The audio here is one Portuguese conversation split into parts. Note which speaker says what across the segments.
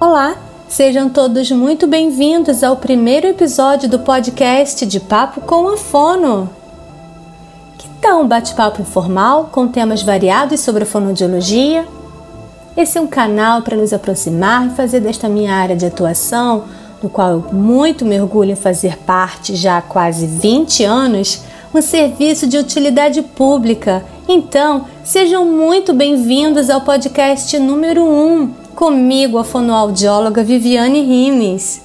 Speaker 1: Olá, sejam todos muito bem-vindos ao primeiro episódio do podcast de Papo com a Fono. Que tal um bate-papo informal com temas variados sobre a fonoaudiologia? Esse é um canal para nos aproximar e fazer desta minha área de atuação, no qual eu muito mergulho em fazer parte já há quase 20 anos, um serviço de utilidade pública. Então, sejam muito bem-vindos ao podcast número 1 comigo a fonoaudióloga Viviane Rimes.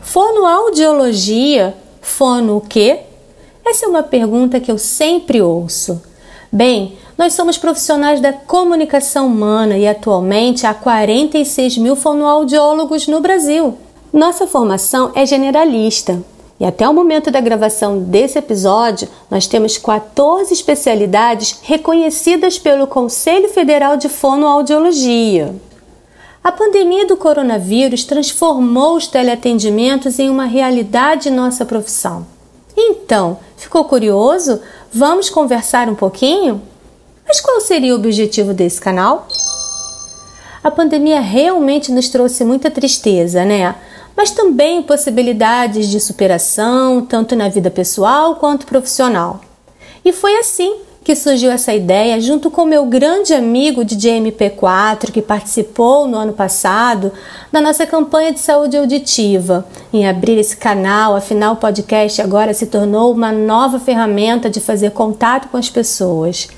Speaker 1: Fonoaudiologia? Fono o quê? Essa é uma pergunta que eu sempre ouço. Bem, nós somos profissionais da comunicação humana e atualmente há 46 mil fonoaudiólogos no Brasil. Nossa formação é generalista, e até o momento da gravação desse episódio, nós temos 14 especialidades reconhecidas pelo Conselho Federal de Fonoaudiologia. A pandemia do coronavírus transformou os teleatendimentos em uma realidade em nossa profissão. Então, ficou curioso? Vamos conversar um pouquinho? Mas qual seria o objetivo desse canal? A pandemia realmente nos trouxe muita tristeza, né? Mas também possibilidades de superação, tanto na vida pessoal quanto profissional. E foi assim que surgiu essa ideia, junto com meu grande amigo de MP4, que participou no ano passado da nossa campanha de saúde auditiva, em abrir esse canal. Afinal, o podcast agora se tornou uma nova ferramenta de fazer contato com as pessoas.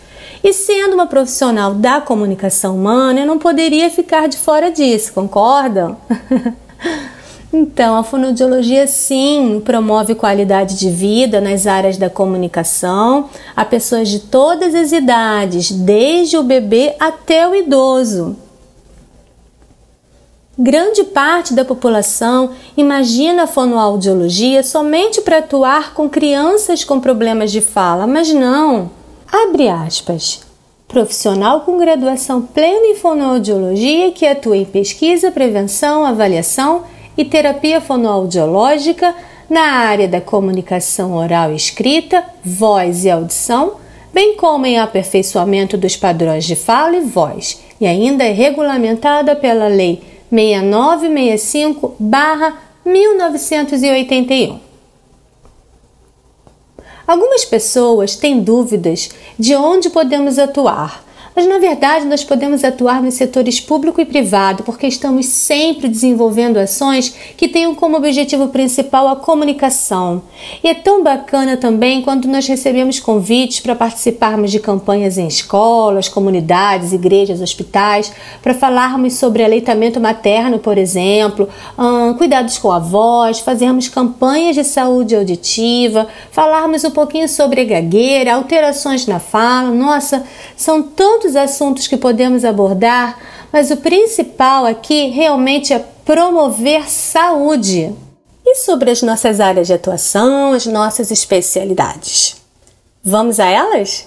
Speaker 1: E sendo uma profissional da comunicação humana, eu não poderia ficar de fora disso, concordam? Então, a fonoaudiologia sim promove qualidade de vida nas áreas da comunicação a pessoas de todas as idades, desde o bebê até o idoso. Grande parte da população imagina a fonoaudiologia somente para atuar com crianças com problemas de fala, mas não. Abre aspas. Profissional com graduação plena em fonoaudiologia que atua em pesquisa, prevenção, avaliação e terapia fonoaudiológica na área da comunicação oral e escrita, voz e audição, bem como em aperfeiçoamento dos padrões de fala e voz, e ainda é regulamentada pela Lei 6965-1981. Algumas pessoas têm dúvidas de onde podemos atuar mas na verdade nós podemos atuar nos setores público e privado porque estamos sempre desenvolvendo ações que tenham como objetivo principal a comunicação. E é tão bacana também quando nós recebemos convites para participarmos de campanhas em escolas, comunidades, igrejas, hospitais, para falarmos sobre aleitamento materno, por exemplo, hum, cuidados com a voz, fazermos campanhas de saúde auditiva, falarmos um pouquinho sobre gagueira, alterações na fala. Nossa, são tantos tantos assuntos que podemos abordar, mas o principal aqui realmente é promover saúde. E sobre as nossas áreas de atuação, as nossas especialidades? Vamos a elas?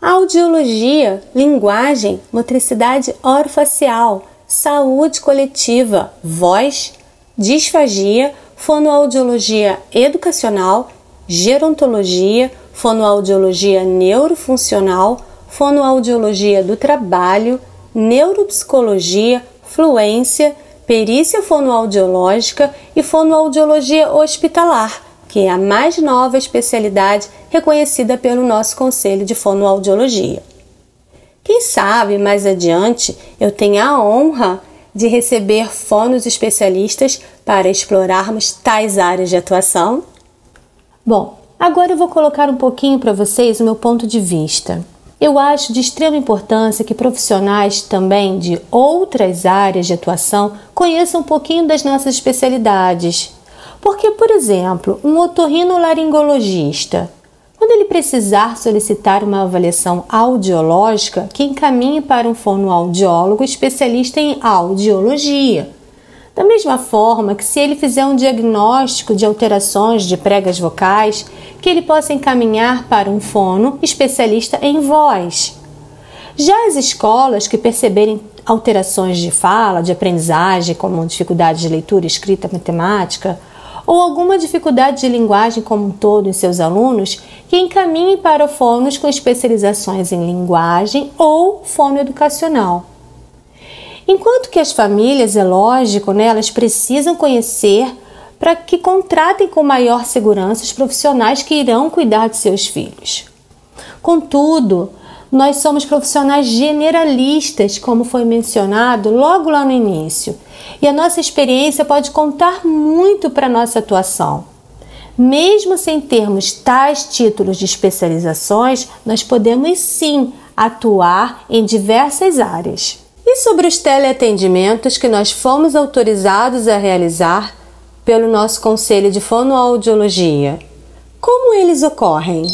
Speaker 1: Audiologia, linguagem, motricidade orofacial, saúde coletiva, voz, disfagia, fonoaudiologia educacional, gerontologia, fonoaudiologia neurofuncional, fonoaudiologia do trabalho, neuropsicologia, fluência, perícia fonoaudiológica e fonoaudiologia hospitalar, que é a mais nova especialidade reconhecida pelo nosso Conselho de Fonoaudiologia. Quem sabe mais adiante eu tenha a honra de receber fonos especialistas para explorarmos tais áreas de atuação? Bom, agora eu vou colocar um pouquinho para vocês o meu ponto de vista. Eu acho de extrema importância que profissionais também de outras áreas de atuação conheçam um pouquinho das nossas especialidades. Porque, por exemplo, um otorrinolaringologista, quando ele precisar solicitar uma avaliação audiológica, que encaminhe para um fonoaudiólogo especialista em audiologia. Da mesma forma que se ele fizer um diagnóstico de alterações de pregas vocais, que ele possa encaminhar para um fono especialista em voz. Já as escolas que perceberem alterações de fala, de aprendizagem, como dificuldade de leitura, escrita, matemática, ou alguma dificuldade de linguagem como um todo em seus alunos, que encaminhem para fonos com especializações em linguagem ou fono educacional. Enquanto que as famílias, é lógico, né, elas precisam conhecer para que contratem com maior segurança os profissionais que irão cuidar de seus filhos. Contudo, nós somos profissionais generalistas, como foi mencionado logo lá no início, e a nossa experiência pode contar muito para a nossa atuação. Mesmo sem termos tais títulos de especializações, nós podemos sim atuar em diversas áreas. E sobre os teleatendimentos que nós fomos autorizados a realizar pelo nosso Conselho de Fonoaudiologia. Como eles ocorrem?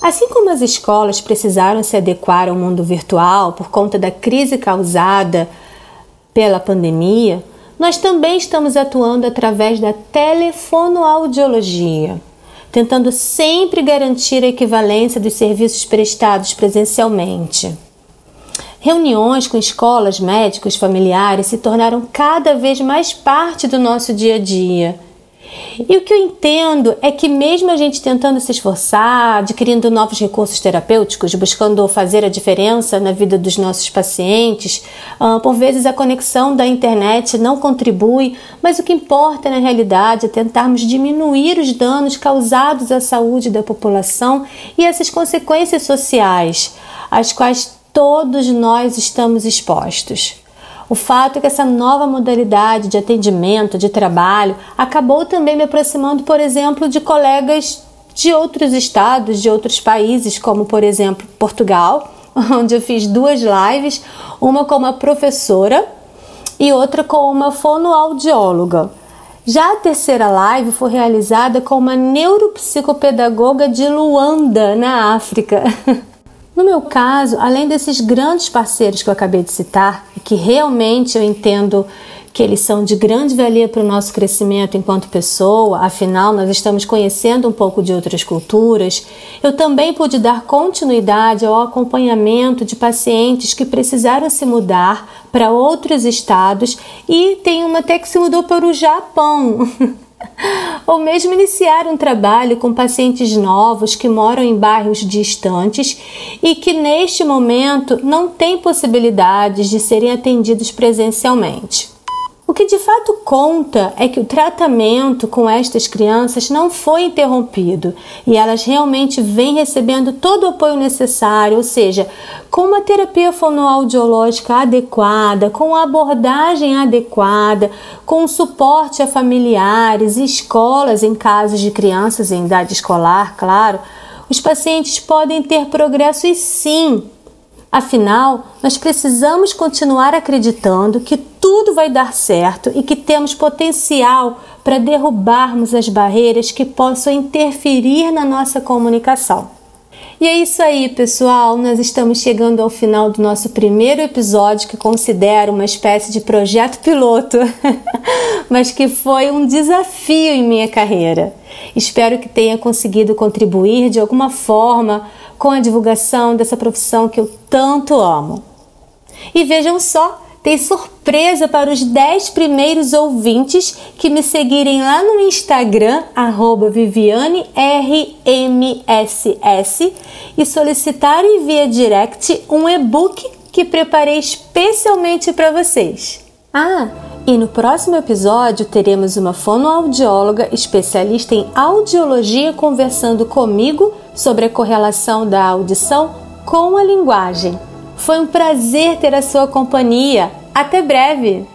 Speaker 1: Assim como as escolas precisaram se adequar ao mundo virtual por conta da crise causada pela pandemia, nós também estamos atuando através da telefonoaudiologia, tentando sempre garantir a equivalência dos serviços prestados presencialmente. Reuniões com escolas, médicos, familiares se tornaram cada vez mais parte do nosso dia a dia. E o que eu entendo é que, mesmo a gente tentando se esforçar, adquirindo novos recursos terapêuticos, buscando fazer a diferença na vida dos nossos pacientes, uh, por vezes a conexão da internet não contribui, mas o que importa na realidade é tentarmos diminuir os danos causados à saúde da população e essas consequências sociais, às quais todos nós estamos expostos. O fato é que essa nova modalidade de atendimento, de trabalho, acabou também me aproximando, por exemplo, de colegas de outros estados, de outros países, como por exemplo Portugal, onde eu fiz duas lives, uma com uma professora e outra com uma fonoaudióloga. Já a terceira live foi realizada com uma neuropsicopedagoga de Luanda, na África. No meu caso, além desses grandes parceiros que eu acabei de citar, que realmente eu entendo que eles são de grande valia para o nosso crescimento enquanto pessoa, afinal, nós estamos conhecendo um pouco de outras culturas, eu também pude dar continuidade ao acompanhamento de pacientes que precisaram se mudar para outros estados e tem uma até que se mudou para o Japão. ou mesmo iniciar um trabalho com pacientes novos que moram em bairros distantes e que neste momento não têm possibilidades de serem atendidos presencialmente. O que de fato conta é que o tratamento com estas crianças não foi interrompido e elas realmente vêm recebendo todo o apoio necessário, ou seja, com uma terapia fonoaudiológica adequada, com a abordagem adequada, com suporte a familiares e escolas em casos de crianças em idade escolar, claro. Os pacientes podem ter progressos sim Afinal, nós precisamos continuar acreditando que tudo vai dar certo e que temos potencial para derrubarmos as barreiras que possam interferir na nossa comunicação. E é isso aí, pessoal. Nós estamos chegando ao final do nosso primeiro episódio, que considero uma espécie de projeto piloto, mas que foi um desafio em minha carreira. Espero que tenha conseguido contribuir de alguma forma com a divulgação dessa profissão que eu tanto amo. E vejam só, tem surpresa para os 10 primeiros ouvintes que me seguirem lá no Instagram, VivianeRMSS, e solicitarem via direct um e-book que preparei especialmente para vocês. Ah, e no próximo episódio teremos uma fonoaudióloga especialista em audiologia conversando comigo sobre a correlação da audição com a linguagem. Foi um prazer ter a sua companhia. Até breve!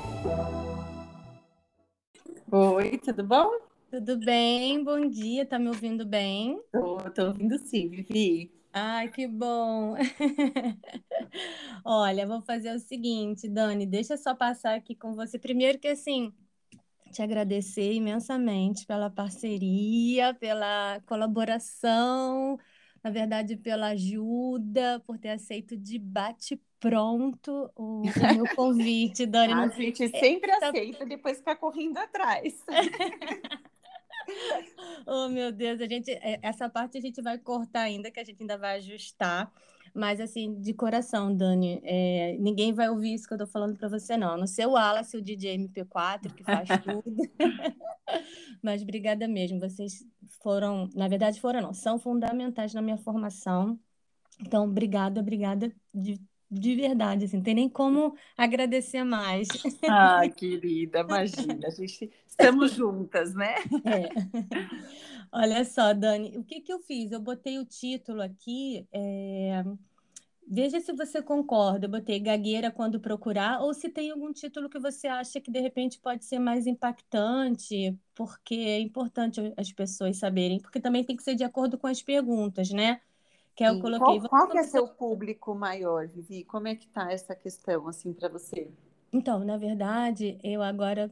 Speaker 2: Oi, tudo bom?
Speaker 1: Tudo bem, bom dia. Tá me ouvindo bem?
Speaker 2: Tô, tô ouvindo sim, Vivi.
Speaker 1: Ai, que bom. Olha, vou fazer o seguinte, Dani, deixa eu só passar aqui com você. Primeiro que assim, te agradecer imensamente pela parceria, pela colaboração, na verdade, pela ajuda, por ter aceito de bate pronto o, o meu convite, Dani.
Speaker 2: A gente sempre é, aceita, depois ficar correndo atrás.
Speaker 1: oh, meu Deus, a gente, é, essa parte a gente vai cortar ainda, que a gente ainda vai ajustar. Mas, assim, de coração, Dani, é, ninguém vai ouvir isso que eu tô falando para você, não. No seu Wallace, o DJ MP4, que faz tudo. Mas obrigada mesmo. Vocês foram, na verdade, foram, não, são fundamentais na minha formação. Então, obrigada, obrigada de de verdade, assim, não tem nem como agradecer mais.
Speaker 2: Ai, querida, imagina, a gente estamos juntas, né?
Speaker 1: É. Olha só, Dani, o que que eu fiz? Eu botei o título aqui, é... veja se você concorda. Eu botei gagueira quando procurar, ou se tem algum título que você acha que de repente pode ser mais impactante, porque é importante as pessoas saberem, porque também tem que ser de acordo com as perguntas, né?
Speaker 2: Que eu coloquei. Qual, qual que é seu público maior, Vivi? Como é que tá essa questão assim para você?
Speaker 1: Então, na verdade, eu agora,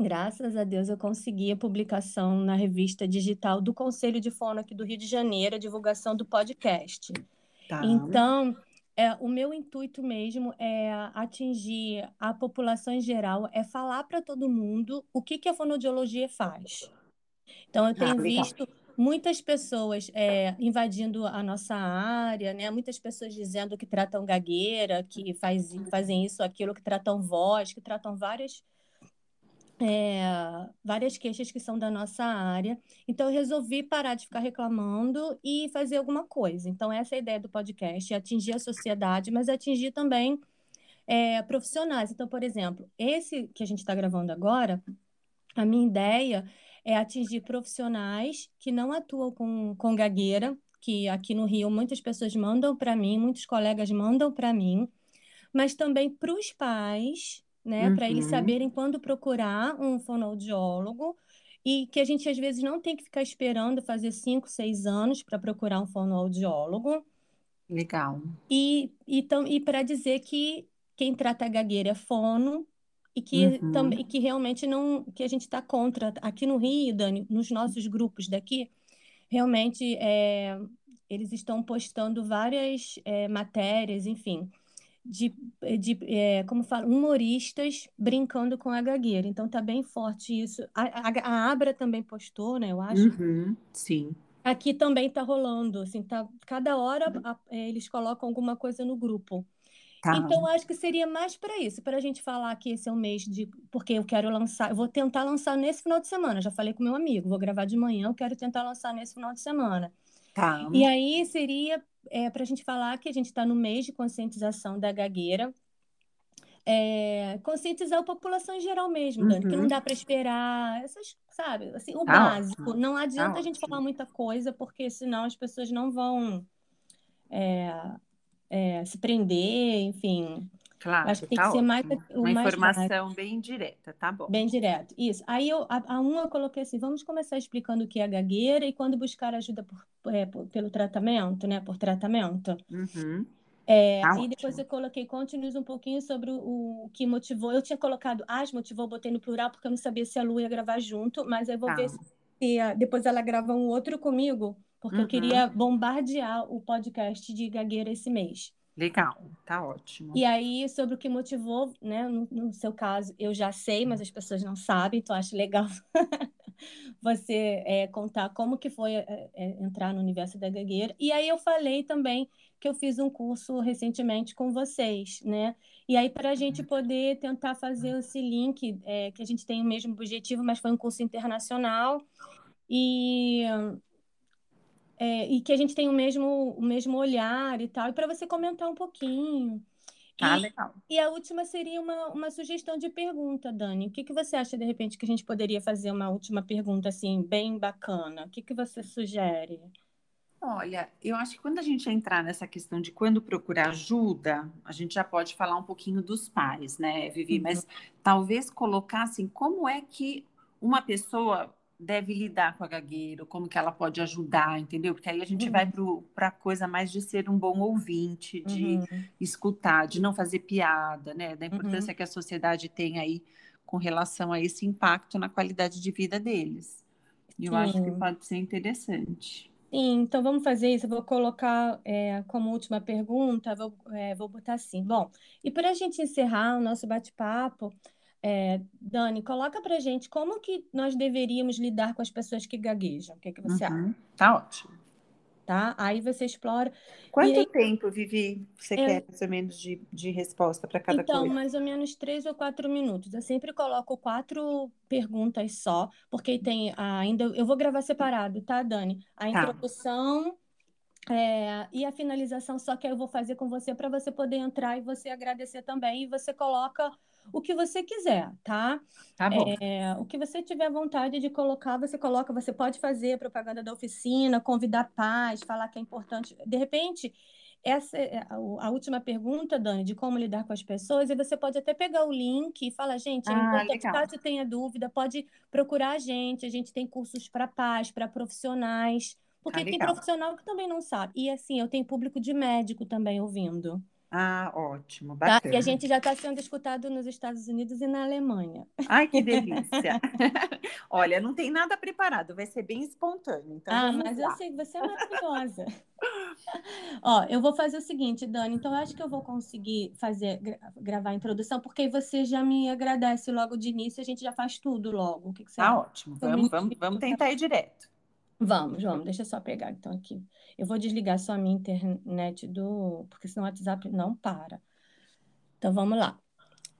Speaker 1: graças a Deus, eu consegui a publicação na revista digital do Conselho de Fono aqui do Rio de Janeiro, a divulgação do podcast. Tá. Então, é, o meu intuito mesmo é atingir a população em geral, é falar para todo mundo o que, que a fonoaudiologia faz. Então, eu ah, tenho ah, visto muitas pessoas é, invadindo a nossa área, né? Muitas pessoas dizendo que tratam gagueira, que faz, fazem isso, aquilo, que tratam voz, que tratam várias é, várias queixas que são da nossa área. Então, eu resolvi parar de ficar reclamando e fazer alguma coisa. Então, essa é a ideia do podcast, é atingir a sociedade, mas atingir também é, profissionais. Então, por exemplo, esse que a gente está gravando agora, a minha ideia é atingir profissionais que não atuam com, com gagueira, que aqui no Rio muitas pessoas mandam para mim, muitos colegas mandam para mim, mas também para os pais, né, uhum. para eles saberem quando procurar um fonoaudiólogo e que a gente às vezes não tem que ficar esperando fazer cinco, seis anos para procurar um fonoaudiólogo.
Speaker 2: Legal.
Speaker 1: E, e, e para dizer que quem trata a gagueira é fono e que uhum. também que realmente não que a gente está contra aqui no Rio, Dani, nos nossos grupos daqui, realmente é, eles estão postando várias é, matérias, enfim, de, de é, como fala, humoristas brincando com a gagueira. Então tá bem forte isso. A, a, a Abra também postou, né? Eu acho.
Speaker 2: Uhum. Sim.
Speaker 1: Aqui também tá rolando, assim, tá, cada hora a, é, eles colocam alguma coisa no grupo. Tá. Então, acho que seria mais para isso, para a gente falar que esse é um mês de. Porque eu quero lançar, eu vou tentar lançar nesse final de semana. Já falei com meu amigo, vou gravar de manhã, eu quero tentar lançar nesse final de semana. Tá. E aí seria é, para a gente falar que a gente está no mês de conscientização da gagueira. É, conscientizar a população em geral mesmo, Dani, que não uhum. dá para esperar, essas, sabe, assim, o tá básico. Ótimo. Não adianta tá a gente ótimo. falar muita coisa, porque senão as pessoas não vão. É, é, se prender, enfim.
Speaker 2: Claro,
Speaker 1: acho que tem
Speaker 2: tá
Speaker 1: que ser mais
Speaker 2: o Uma mais informação bem direta, tá bom.
Speaker 1: Bem direto, isso. Aí eu, a, a uma eu coloquei assim, vamos começar explicando o que é gagueira e quando buscar ajuda por, é, por, pelo tratamento, né, por tratamento.
Speaker 2: Uhum.
Speaker 1: É, tá e depois eu coloquei continues um pouquinho sobre o, o, que motivou. Eu tinha colocado as motivou, botei no plural porque eu não sabia se a Lu ia gravar junto, mas eu vou tá. ver se depois ela grava um outro comigo porque uhum. eu queria bombardear o podcast de gagueira esse mês.
Speaker 2: Legal, tá ótimo.
Speaker 1: E aí, sobre o que motivou, né? No, no seu caso, eu já sei, mas as pessoas não sabem, então acho legal você é, contar como que foi é, é, entrar no universo da gagueira. E aí eu falei também que eu fiz um curso recentemente com vocês, né? E aí, para a gente poder tentar fazer esse link, é, que a gente tem o mesmo objetivo, mas foi um curso internacional. E é, e que a gente tem o mesmo, o mesmo olhar e tal, e para você comentar um pouquinho.
Speaker 2: Ah, e, legal.
Speaker 1: E a última seria uma, uma sugestão de pergunta, Dani. O que, que você acha, de repente, que a gente poderia fazer uma última pergunta, assim, bem bacana? O que, que você sugere?
Speaker 2: Olha, eu acho que quando a gente entrar nessa questão de quando procurar ajuda, a gente já pode falar um pouquinho dos pais, né, Vivi? Uhum. Mas talvez colocar assim, como é que uma pessoa deve lidar com a gagueira, como que ela pode ajudar, entendeu? Porque aí a gente uhum. vai para a coisa mais de ser um bom ouvinte, de uhum. escutar, de não fazer piada, né? Da importância uhum. que a sociedade tem aí com relação a esse impacto na qualidade de vida deles. E eu acho que pode ser interessante.
Speaker 1: Sim, então vamos fazer isso. Eu vou colocar é, como última pergunta, vou, é, vou botar assim. Bom, e para a gente encerrar o nosso bate-papo, é, Dani, coloca pra gente como que nós deveríamos lidar com as pessoas que gaguejam. O que, é que você
Speaker 2: uhum.
Speaker 1: acha?
Speaker 2: Tá ótimo.
Speaker 1: Tá? Aí você explora.
Speaker 2: Quanto aí, tempo, Vivi, você é, quer mais ou menos de, de resposta para cada
Speaker 1: então,
Speaker 2: coisa?
Speaker 1: Então, mais ou menos três ou quatro minutos. Eu sempre coloco quatro perguntas só, porque tem ainda. Eu vou gravar separado, tá, Dani? A tá. introdução, É, e a finalização só que eu vou fazer com você para você poder entrar e você agradecer também. E você coloca o que você quiser, tá?
Speaker 2: Tá bom.
Speaker 1: É, o que você tiver vontade de colocar, você coloca. Você pode fazer propaganda da oficina, convidar paz, falar que é importante. De repente, essa é a, última pergunta, Dani, de como lidar com as pessoas, e você pode até pegar o link e falar, gente, é
Speaker 2: Ah,
Speaker 1: importante, caso tenha dúvida, pode procurar a gente. A gente tem cursos para paz, para profissionais.
Speaker 2: Ah,
Speaker 1: Porque tem
Speaker 2: legal.
Speaker 1: profissional que também não sabe. E assim, eu tenho público de médico também ouvindo,
Speaker 2: Ah, ótimo,
Speaker 1: tá? E a
Speaker 2: bacana.
Speaker 1: gente já está sendo escutado nos Estados Unidos e na Alemanha.
Speaker 2: Ai, que delícia. Olha, não tem nada preparado, vai ser bem espontâneo. Então
Speaker 1: Ah, mas eu
Speaker 2: lá.
Speaker 1: sei que você é maravilhosa. Ó, eu vou fazer o seguinte, Dani. Então, eu acho que eu vou conseguir fazer, gra- gravar a introdução, porque aí você já me agradece logo de início, a gente já faz tudo logo. O que que você
Speaker 2: Tá
Speaker 1: acha?
Speaker 2: ótimo. Vamos, vamos, vamos tentar ir direto.
Speaker 1: Vamos, vamos. Deixa eu só pegar então aqui. Eu vou desligar só a minha internet do. Porque senão o WhatsApp não para. Então vamos lá.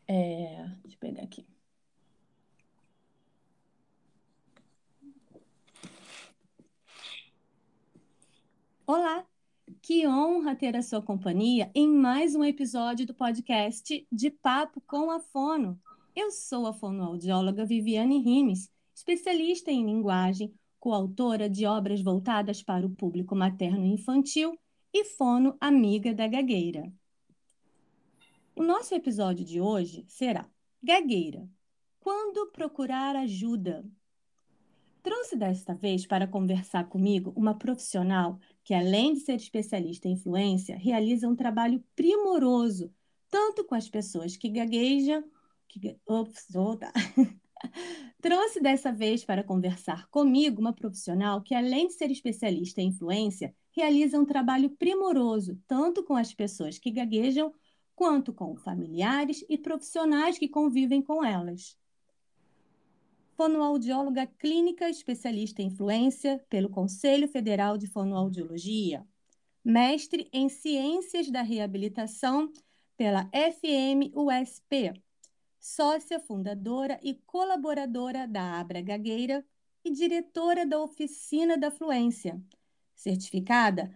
Speaker 1: É, Deixa eu pegar aqui. Olá! Que honra ter a sua companhia em mais um episódio do podcast De Papo com a Fono. Eu sou a fonoaudióloga Viviane Rimes, especialista em linguagem, coautora de obras voltadas para o público materno e infantil e fono amiga da gagueira. O nosso episódio de hoje será Gagueira. Quando procurar ajuda? Trouxe desta vez para conversar comigo uma profissional que, além de ser especialista em fluência, realiza um trabalho primoroso, tanto com as pessoas que gaguejam. Que... Ops, oh, tá. Trouxe dessa vez para conversar comigo uma profissional que, além de ser especialista em fluência, realiza um trabalho primoroso, tanto com as pessoas que gaguejam, quanto com familiares e profissionais que convivem com elas. Fonoaudióloga clínica especialista em fluência pelo Conselho Federal de Fonoaudiologia, mestre em Ciências da Reabilitação pela FMUSP, sócia fundadora e colaboradora da Abra Gagueira e diretora da Oficina da Fluência, certificada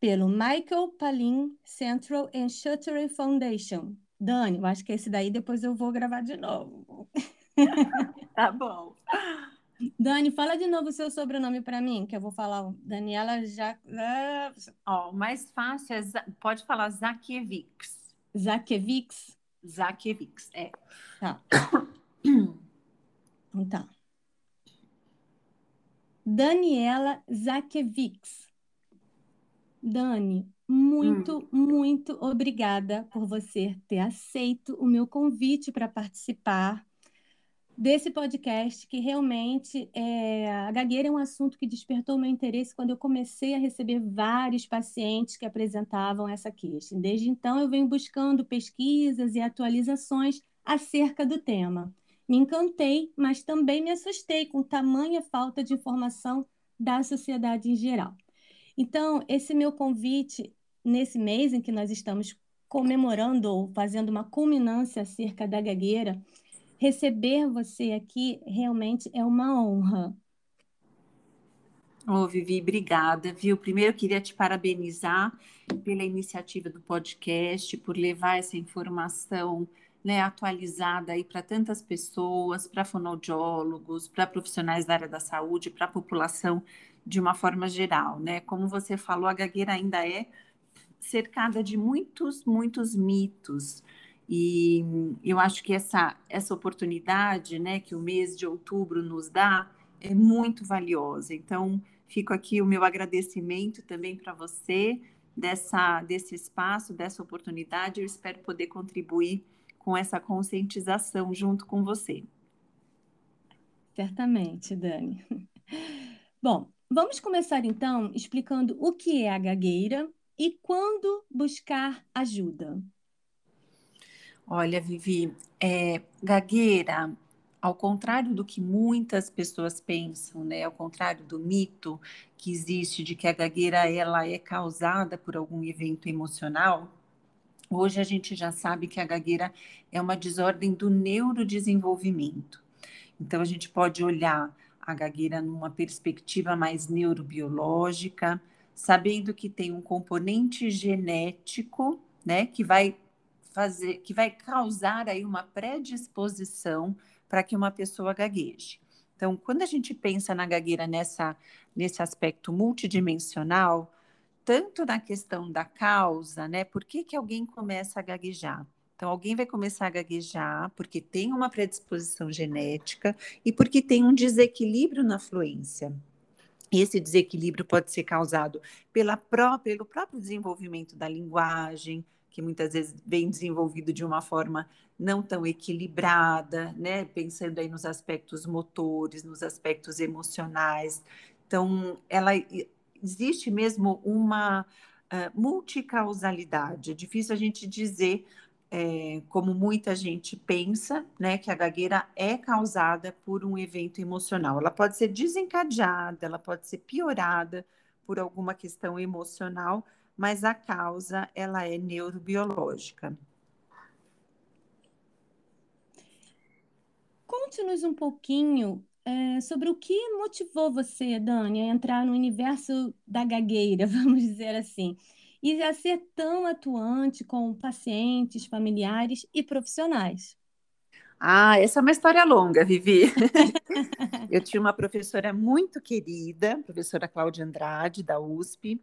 Speaker 1: pelo Michael Palin Central and Shuttery Foundation. Dani, eu acho que esse daí depois eu vou gravar de novo.
Speaker 2: Tá bom.
Speaker 1: Dani, fala de novo o seu sobrenome para mim, que eu vou falar. Daniela já... ah,
Speaker 2: Ó, o mais fácil é, pode falar Zakiewicz.
Speaker 1: Zakiewicz.
Speaker 2: Zakiewicz, é.
Speaker 1: Tá. Então tá. Daniela Zakiewicz. Dani, muito, muito obrigada por você ter aceito o meu convite para participar desse podcast, que realmente é, a gagueira é um assunto que despertou meu interesse quando eu comecei a receber vários pacientes que apresentavam essa queixa. Desde então, eu venho buscando pesquisas e atualizações acerca do tema. Me encantei, mas também me assustei com tamanha falta de informação da sociedade em geral. Então, esse meu convite, nesse mês em que nós estamos comemorando ou fazendo uma culminância acerca da gagueira, receber você aqui realmente é uma honra.
Speaker 2: Ô, Vivi, obrigada, viu? Primeiro, eu queria te parabenizar pela iniciativa do podcast, por levar essa informação né, atualizada aí para tantas pessoas, para fonoaudiólogos, para profissionais da área da saúde, para a população de uma forma geral, né? Como você falou, a gagueira ainda é cercada de muitos, muitos mitos. E eu acho que essa, essa oportunidade, né, que o mês de outubro nos dá, é muito valiosa. Então, fico aqui o meu agradecimento também para você dessa, desse espaço, dessa oportunidade. Eu espero poder contribuir com essa conscientização junto com você.
Speaker 1: Certamente, Dani. Bom, vamos começar então explicando o que é a gagueira e quando buscar ajuda.
Speaker 2: Olha, Vivi, é, gagueira, ao contrário do que muitas pessoas pensam, né? Ao contrário do mito que existe de que a gagueira ela é causada por algum evento emocional, hoje a gente já sabe que a gagueira é uma desordem do neurodesenvolvimento. Então a gente pode olhar a gagueira numa perspectiva mais neurobiológica, sabendo que tem um componente genético, né, que vai fazer, que vai causar aí uma predisposição para que uma pessoa gagueje. Então, quando a gente pensa na gagueira nessa, nesse aspecto multidimensional, tanto na questão da causa, né? Por que, que alguém começa a gaguejar? Então, alguém vai começar a gaguejar porque tem uma predisposição genética e porque tem um desequilíbrio na fluência. Esse desequilíbrio pode ser causado pela pró pelo próprio desenvolvimento da linguagem, que muitas vezes vem desenvolvido de uma forma não tão equilibrada, né? Pensando aí nos aspectos motores, nos aspectos emocionais. Então, ela existe mesmo uma uh, multicausalidade. É difícil a gente dizer é, como muita gente pensa, né, que a gagueira é causada por um evento emocional. Ela pode ser desencadeada, ela pode ser piorada por alguma questão emocional, mas a causa ela é neurobiológica.
Speaker 1: Conte-nos um pouquinho é, sobre o que motivou você, Dani, a entrar no universo da gagueira, vamos dizer assim e a ser tão atuante com pacientes, familiares e profissionais.
Speaker 2: Ah, essa é uma história longa, Vivi. eu tinha uma professora muito querida, professora Cláudia Andrade, da USP,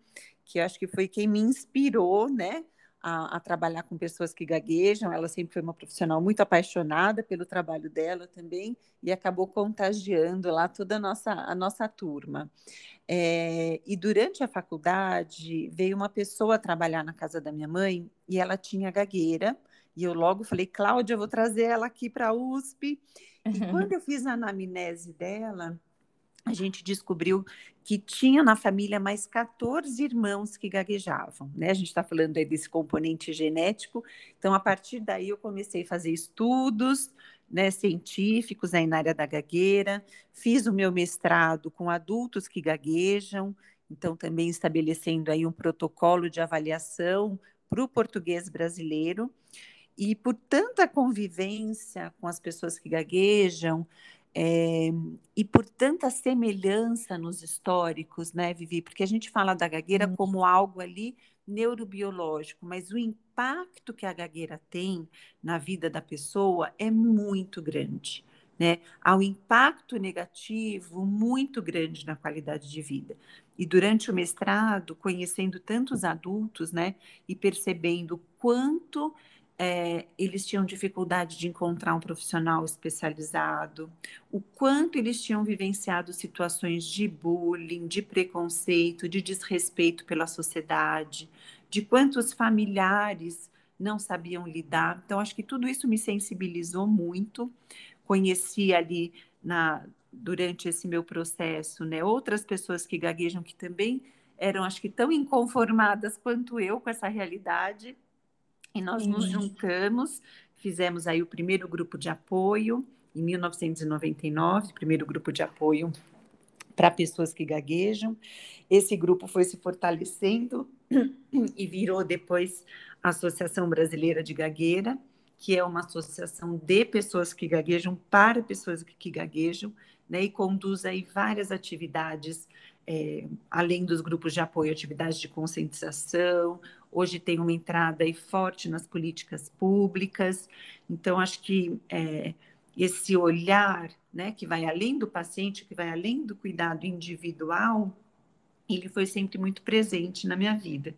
Speaker 2: que acho que foi quem me inspirou, né, a, a, trabalhar com pessoas que gaguejam. Ela sempre foi uma profissional muito apaixonada pelo trabalho dela também e acabou contagiando lá toda a nossa, a nossa turma. É, e durante a faculdade veio uma pessoa trabalhar na casa da minha mãe e ela tinha gagueira. E eu logo falei, Cláudia, eu vou trazer ela aqui para a USP. E quando eu fiz a anamnese dela, a gente descobriu que tinha na família mais 14 irmãos que gaguejavam, né? A gente está falando aí desse componente genético. Então, a partir daí, eu comecei a fazer estudos né, científicos aí na área da gagueira, fiz o meu mestrado com adultos que gaguejam, então também estabelecendo aí um protocolo de avaliação para o português brasileiro. E por tanta convivência com as pessoas que gaguejam, é, e por tanta semelhança nos históricos, né, Vivi? Porque a gente fala da gagueira hum. como algo ali neurobiológico, mas o impacto que a gagueira tem na vida da pessoa é muito grande. Né? Há um impacto negativo muito grande na qualidade de vida. E durante o mestrado, conhecendo tantos adultos, né, e percebendo quanto é, eles tinham dificuldade de encontrar um profissional especializado, o quanto eles tinham vivenciado situações de bullying, de preconceito, de desrespeito pela sociedade, de quantos familiares não sabiam lidar. Então, acho que tudo isso me sensibilizou muito. Conheci ali na, durante esse meu processo, né, outras pessoas que gaguejam que também eram, acho que, tão inconformadas quanto eu com essa realidade e nós Sim. nos juntamos, fizemos aí o primeiro grupo de apoio em 1999, primeiro grupo de apoio para pessoas que gaguejam. Esse grupo foi se fortalecendo e virou depois a Associação Brasileira de Gagueira, que é uma associação de pessoas que gaguejam para pessoas que gaguejam, né, e conduz aí várias atividades, é, além dos grupos de apoio, atividades de conscientização, hoje tem uma entrada aí forte nas políticas públicas. Então, acho que é, esse olhar, né, que vai além do paciente, que vai além do cuidado individual, ele foi sempre muito presente na minha vida.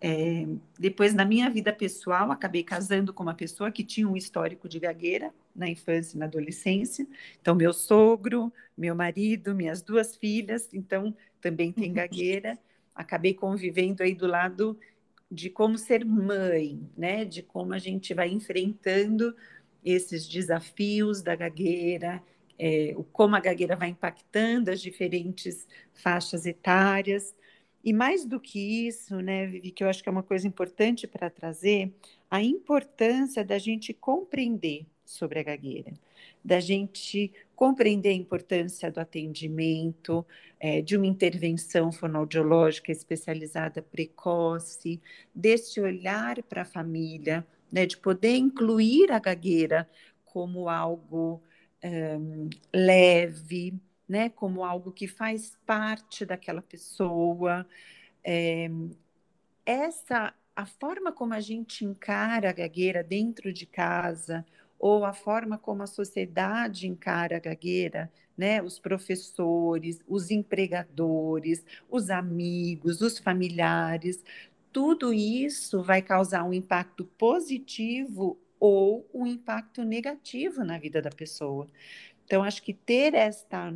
Speaker 2: É, depois, na minha vida pessoal, acabei casando com uma pessoa que tinha um histórico de gagueira na infância e na adolescência. Então, meu sogro, meu marido, minhas duas filhas, então, também tem gagueira. Acabei convivendo aí do lado de como ser mãe, né? De como a gente vai enfrentando esses desafios da gagueira, é, como a gagueira vai impactando as diferentes faixas etárias. E mais do que isso, né, Vivi, que eu acho que é uma coisa importante para trazer, a importância da gente compreender sobre a gagueira, da gente compreender a importância do atendimento, é, de uma intervenção fonoaudiológica especializada precoce, desse olhar para a família, né, de poder incluir a gagueira como algo um, leve, né, como algo que faz parte daquela pessoa, é, essa a forma como a gente encara a gagueira dentro de casa ou a forma como a sociedade encara a gagueira, né? Os professores, os empregadores, os amigos, os familiares, tudo isso vai causar um impacto positivo ou um impacto negativo na vida da pessoa. Então, acho que ter esta,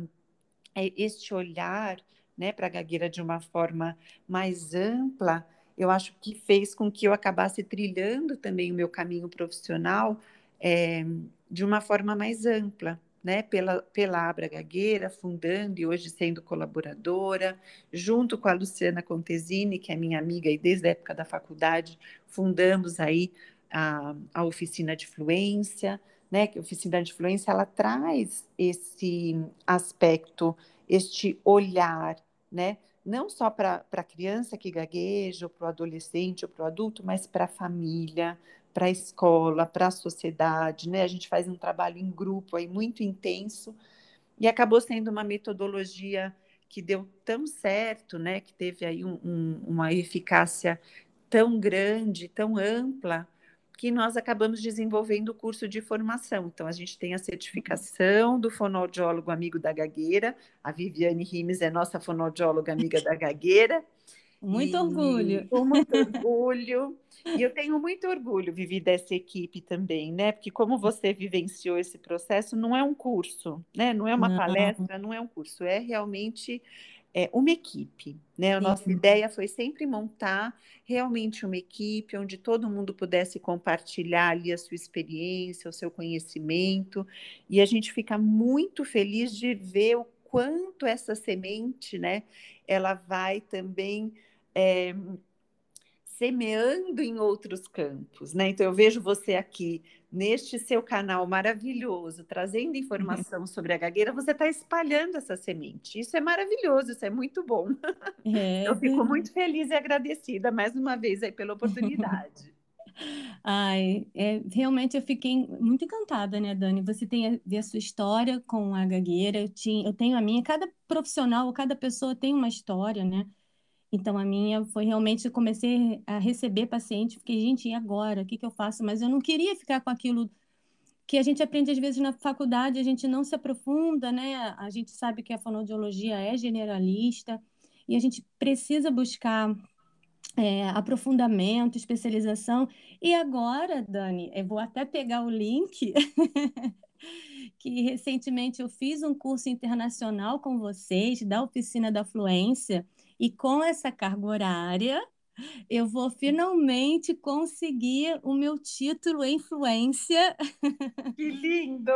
Speaker 2: é, este olhar né, para a gagueira de uma forma mais ampla, eu acho que fez com que eu acabasse trilhando também o meu caminho profissional é, de uma forma mais ampla, né, pela, pela Abra Gagueira, fundando e hoje sendo colaboradora, junto com a Luciana Contesini, que é minha amiga e desde a época da faculdade, fundamos aí a, a oficina de fluência, né, que a oficina de fluência ela traz esse aspecto, este olhar, né, não só para a criança que gagueja, ou para o adolescente, ou para o adulto, mas para a família, para a escola, para a sociedade, né? A gente faz um trabalho em grupo aí muito intenso e acabou sendo uma metodologia que deu tão certo, né? Que teve aí um, um, uma eficácia tão grande, tão ampla, que nós acabamos desenvolvendo o curso de formação. Então, a gente tem a certificação do fonoaudiólogo amigo da gagueira, a Viviane Rimes é nossa fonoaudióloga amiga da gagueira,
Speaker 1: muito e, orgulho.
Speaker 2: Com muito orgulho. E eu tenho muito orgulho, Vivi, dessa equipe também, né? Porque como você vivenciou esse processo, não é um curso, né? Não é uma não. palestra, não é um curso, é realmente é, uma equipe, né? A Sim. nossa ideia foi sempre montar realmente uma equipe onde todo mundo pudesse compartilhar ali a sua experiência, o seu conhecimento, e a gente fica muito feliz de ver o quanto essa semente, né? Ela vai também é, semeando em outros campos, né? Então eu vejo você aqui neste seu canal maravilhoso, trazendo informação sobre a gagueira, você está espalhando essa semente. Isso é maravilhoso, isso é muito bom. É. Eu fico muito feliz e agradecida mais uma vez aí pela oportunidade.
Speaker 1: Ai, é, realmente eu fiquei muito encantada, né, Dani? Você tem a, a sua história com a gagueira, eu, tinha, eu tenho a minha, cada profissional, cada pessoa tem uma história, né? Então, a minha foi realmente, eu comecei a receber paciente, fiquei, gente, e agora? O que, que eu faço? Mas eu não queria ficar com aquilo que a gente aprende às vezes na faculdade, a gente não se aprofunda, né? A gente sabe que a fonoaudiologia é generalista e a gente precisa buscar é, aprofundamento, especialização. E agora, Dani, eu vou até pegar o link. que recentemente eu fiz um curso internacional com vocês da oficina da fluência e com essa carga horária, eu vou finalmente conseguir o meu título em influência.
Speaker 2: Que lindo!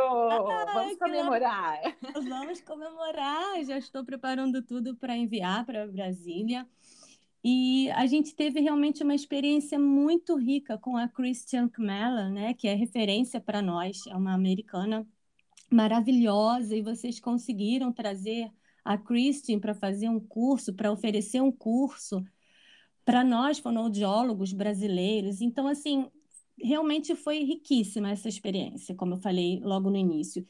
Speaker 2: Vamos comemorar!
Speaker 1: Vamos comemorar! Já estou preparando tudo para enviar para Brasília. E a gente teve realmente uma experiência muito rica com a Christian Kmela, né, que é referência para nós, é uma americana maravilhosa, e vocês conseguiram trazer a Christine para fazer um curso, para oferecer um curso para nós fonoaudiólogos brasileiros. Então, assim, realmente foi riquíssima essa experiência, como eu falei logo no início.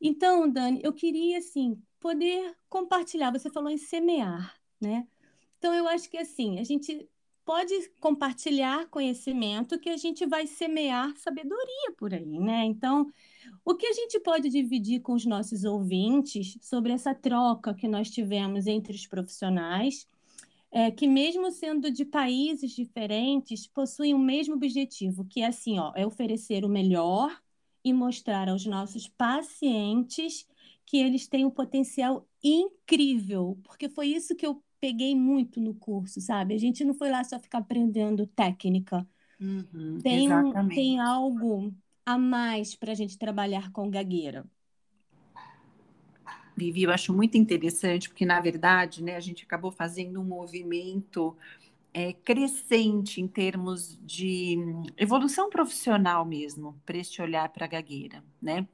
Speaker 1: Então, Dani, eu queria, assim, poder compartilhar. Você falou em semear, né? Então, eu acho que, assim, a gente pode compartilhar conhecimento que a gente vai semear sabedoria por aí, né? Então, o que a gente pode dividir com os nossos ouvintes sobre essa troca que nós tivemos entre os profissionais, é, que mesmo sendo de países diferentes, possuem o mesmo objetivo, que é assim, ó, é oferecer o melhor e mostrar aos nossos pacientes que eles têm um potencial incrível, porque foi isso que eu peguei muito no curso, sabe? A gente não foi lá só ficar aprendendo técnica.
Speaker 2: Uhum,
Speaker 1: tem, tem algo a mais para a gente trabalhar com gagueira?
Speaker 2: Vivi, eu acho muito interessante, porque, na verdade, né, a gente acabou fazendo um movimento é, crescente em termos de evolução profissional mesmo, para este olhar para a gagueira, né?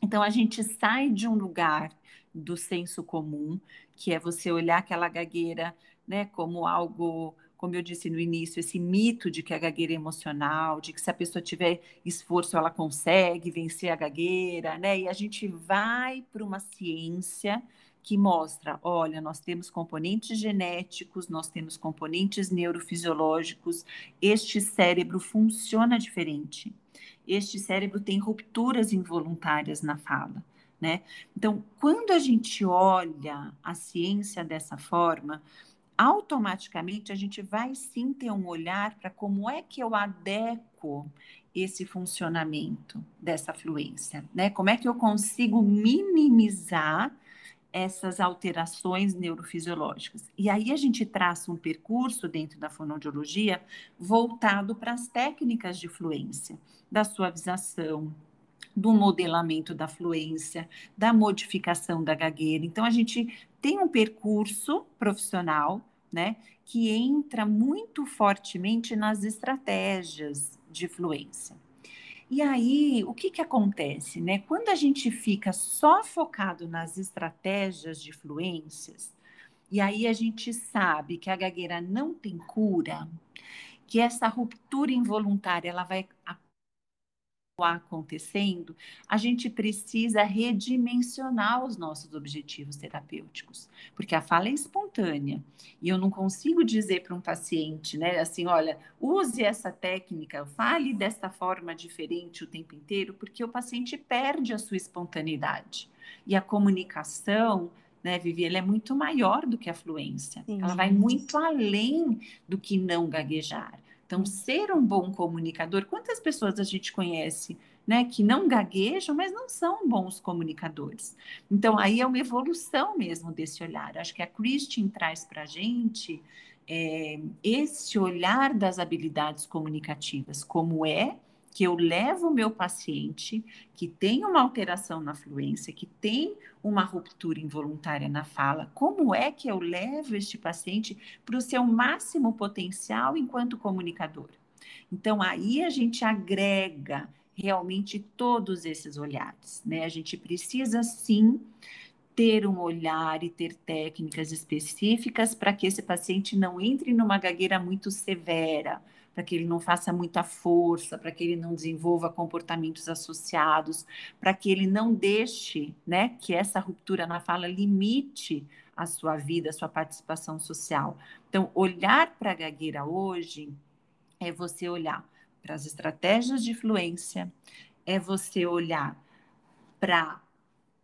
Speaker 2: Então, a gente sai de um lugar do senso comum, que é você olhar aquela gagueira né, como algo como eu disse no início, esse mito de que a gagueira é emocional, de que se a pessoa tiver esforço ela consegue vencer a gagueira, né? E a gente vai para uma ciência que mostra, olha, nós temos componentes genéticos, nós temos componentes neurofisiológicos, este cérebro funciona diferente. Este cérebro tem rupturas involuntárias na fala, né? Então, quando a gente olha a ciência dessa forma, automaticamente a gente vai sim ter um olhar para como é que eu adequo esse funcionamento dessa fluência, né? Como é que eu consigo minimizar essas alterações neurofisiológicas. E aí a gente traça um percurso dentro da fonoaudiologia voltado para as técnicas de fluência, da suavização, do modelamento da fluência, da modificação da gagueira. Então a gente tem um percurso profissional, né, que entra muito fortemente nas estratégias de fluência. E aí, o que, que acontece, né? Quando a gente fica só focado nas estratégias de fluências, e aí a gente sabe que a gagueira não tem cura, que essa ruptura involuntária ela vai acontecendo, a gente precisa redimensionar os nossos objetivos terapêuticos, porque a fala é espontânea e eu não consigo dizer para um paciente, né, assim, olha, use essa técnica, fale desta forma diferente o tempo inteiro, porque o paciente perde a sua espontaneidade. E a comunicação, né, Vivi, ela é muito maior do que a fluência. Sim. Ela vai muito além do que não gaguejar. Então, ser um bom comunicador, quantas pessoas a gente conhece, né, que não gaguejam, mas não são bons comunicadores? Então, aí é uma evolução mesmo desse olhar. Acho que a Christine traz para a gente é, esse olhar das habilidades comunicativas, como é que eu levo o meu paciente que tem uma alteração na fluência, que tem uma ruptura involuntária na fala, como é que eu levo este paciente para o seu máximo potencial enquanto comunicador? Então, aí a gente agrega realmente todos esses olhares, né? A gente precisa sim ter um olhar e ter técnicas específicas para que esse paciente não entre numa gagueira muito severa, para que ele não faça muita força, para que ele não desenvolva comportamentos associados, para que ele não deixe, né, que essa ruptura na fala limite a sua vida, a sua participação social. Então, olhar para a gagueira hoje é você olhar para as estratégias de fluência, é você olhar para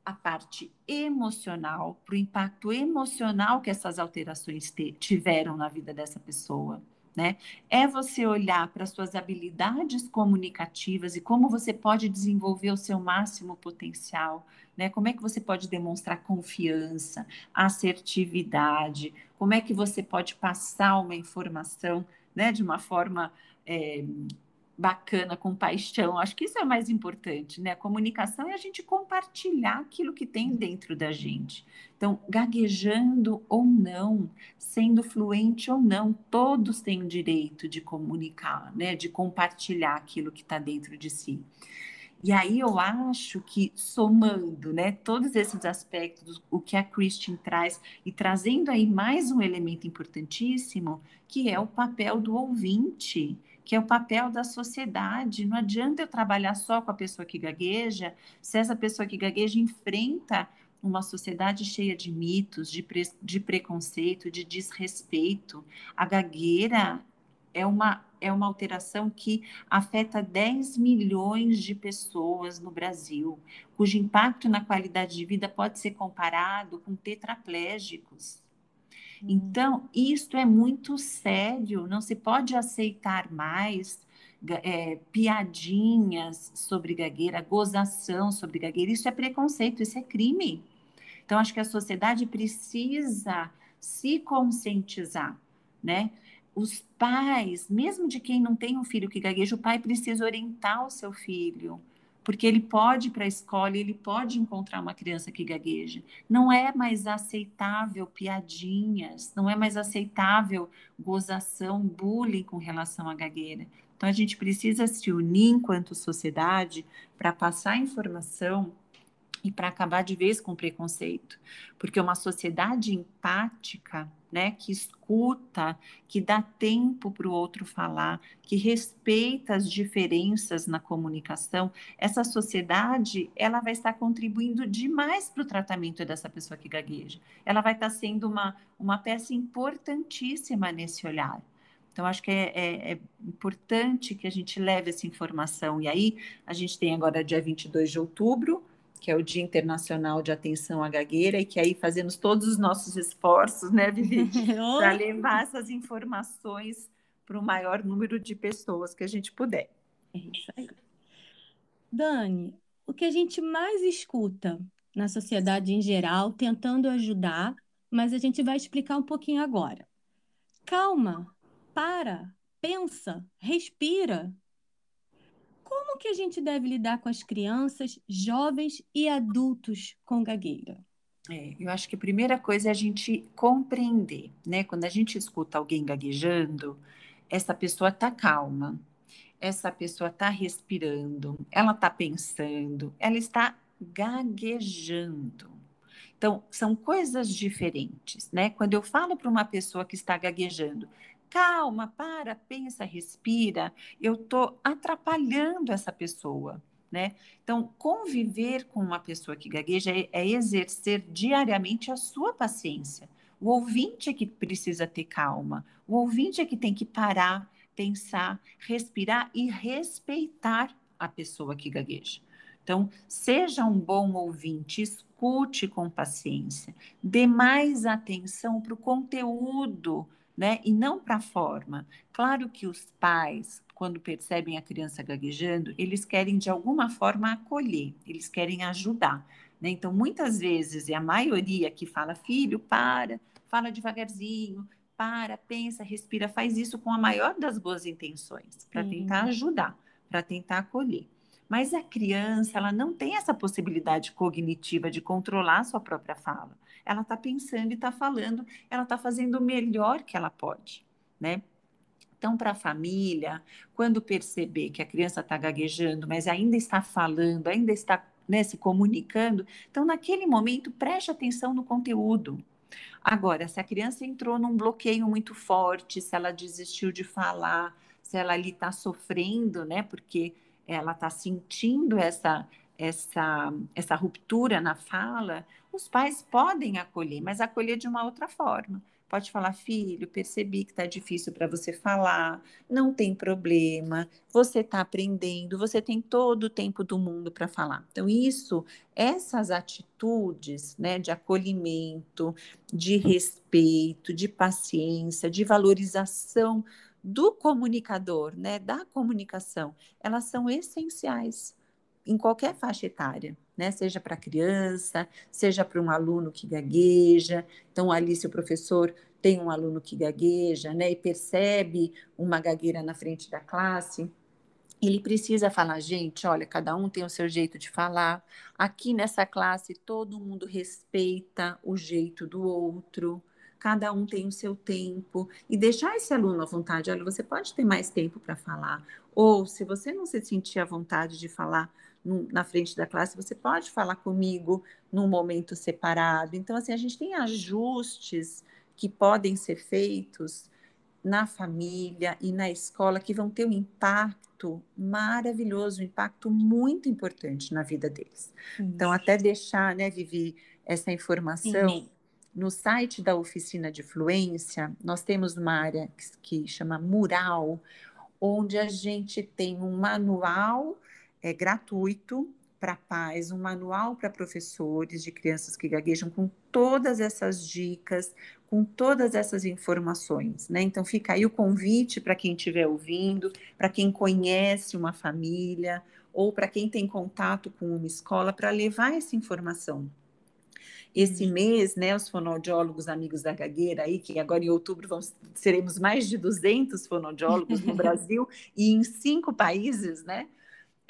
Speaker 2: a parte emocional, para o impacto emocional que essas alterações tiveram na vida dessa pessoa né? É você olhar para suas habilidades comunicativas e como você pode desenvolver o seu máximo potencial, né? Como é que você pode demonstrar confiança, assertividade, como é que você pode passar uma informação, né, de uma forma é, bacana, com paixão. Acho que isso é o mais importante, né? A comunicação é a gente compartilhar aquilo que tem dentro da gente. Então, gaguejando ou não, sendo fluente ou não, todos têm o direito de comunicar, né? De compartilhar aquilo que está dentro de si. E aí eu acho que somando, né, todos esses aspectos, o que a Christian traz e trazendo aí mais um elemento importantíssimo, que é o papel do ouvinte que é o papel da sociedade. Não adianta eu trabalhar só com a pessoa que gagueja, se essa pessoa que gagueja enfrenta uma sociedade cheia de mitos, de, pre, de preconceito, de desrespeito. A gagueira é uma, é uma alteração que afeta 10 milhões de pessoas no Brasil, cujo impacto na qualidade de vida pode ser comparado com tetraplégicos. Então, isto é muito sério, não se pode aceitar mais é, piadinhas sobre gagueira, gozação sobre gagueira. Isso é preconceito, isso é crime. Então, acho que a sociedade precisa se conscientizar, né? Os pais, mesmo de quem não tem um filho que gagueja, o pai precisa orientar o seu filho porque ele pode ir para a escola ele pode encontrar uma criança que gagueja. Não é mais aceitável piadinhas, não é mais aceitável gozação, bullying com relação à gagueira. Então a gente precisa se unir enquanto sociedade para passar informação e para acabar de vez com o preconceito, porque uma sociedade empática né, que escuta, que dá tempo para o outro falar, que respeita as diferenças na comunicação, essa sociedade ela vai estar contribuindo demais para o tratamento dessa pessoa que gagueja. Ela vai estar sendo uma, uma peça importantíssima nesse olhar. Então, acho que é, é, é, importante que a gente leve essa informação. E aí, a gente tem agora, dia 22 de outubro, que é o Dia Internacional de Atenção à Gagueira, e que aí fazemos todos os nossos esforços, né, Vivi, para levar essas informações para o maior número de pessoas que a gente puder.
Speaker 1: É isso aí. Dani, o que a gente mais escuta na sociedade em geral, tentando ajudar, mas a gente vai explicar um pouquinho agora. Calma, para, pensa, respira. Como que a gente deve lidar com as crianças, jovens e adultos com gagueira?
Speaker 2: É, eu acho que a primeira coisa é a gente compreender, né? Quando a gente escuta alguém gaguejando, essa pessoa está calma, essa pessoa está respirando, ela está pensando, ela está gaguejando. Então, são coisas diferentes, né? Quando eu falo para uma pessoa que está gaguejando, calma, para, pensa, respira, eu estou atrapalhando essa pessoa. Né? Então, conviver com uma pessoa que gagueja é, é, exercer diariamente a sua paciência. O ouvinte é que precisa ter calma, o ouvinte é que tem que parar, pensar, respirar e respeitar a pessoa que gagueja. Então, seja um bom ouvinte, escute com paciência, dê mais atenção para o conteúdo né? E não para a forma. Claro que os pais, quando percebem a criança gaguejando, eles querem de alguma forma acolher, eles querem ajudar. Né? Então, muitas vezes, é a maioria que fala, filho, para, fala devagarzinho, para, pensa, respira, faz isso com a maior das boas intenções, para tentar ajudar, para tentar acolher. Mas a criança, ela não tem essa possibilidade cognitiva de controlar a sua própria fala ela está pensando e está falando, ela está fazendo o melhor que ela pode, né? Então, para a família, quando perceber que a criança está gaguejando, mas ainda está falando, ainda está né, se comunicando, então, naquele momento, preste atenção no conteúdo. Agora, se a criança entrou num bloqueio muito forte, se ela desistiu de falar, se ela ali está sofrendo, né, porque ela está sentindo essa, essa, essa ruptura na fala, os pais podem acolher, mas acolher de uma outra forma. Pode falar, filho, percebi que está difícil para você falar, não tem problema, você está aprendendo, você tem todo o tempo do mundo para falar. Então, isso, essas atitudes né, de acolhimento, de respeito, de paciência, de valorização do comunicador, né, da comunicação, elas são essenciais em qualquer faixa etária, né? Seja para criança, seja para um aluno que gagueja. Então, ali, se o professor tem um aluno que gagueja, né, e percebe uma gagueira na frente da classe, ele precisa falar, gente, olha, cada um tem o seu jeito de falar. Aqui nessa classe, todo mundo respeita o jeito do outro cada um tem o seu tempo e deixar esse aluno à vontade. Olha, você pode ter mais tempo para falar, ou se você não se sentir à vontade de falar, no, na frente da classe, você pode falar comigo num momento separado. Então, assim, a gente tem ajustes que podem ser feitos na família e na escola que vão ter um impacto maravilhoso, um impacto muito importante na vida deles. Então, até deixar, né, Vivi, essa informação. Sim. No site da oficina de fluência, nós temos uma área que, que chama Mural, onde a gente tem um manual é gratuito para pais, um manual para professores de crianças que gaguejam com todas essas dicas, com todas essas informações, né? Então fica aí o convite para quem estiver ouvindo, para quem conhece uma família ou para quem tem contato com uma escola para levar essa informação. Esse mês, né, os fonoaudiólogos amigos da gagueira aí, que agora em outubro vamos, seremos mais de 200 fonoaudiólogos no Brasil e em cinco países, né?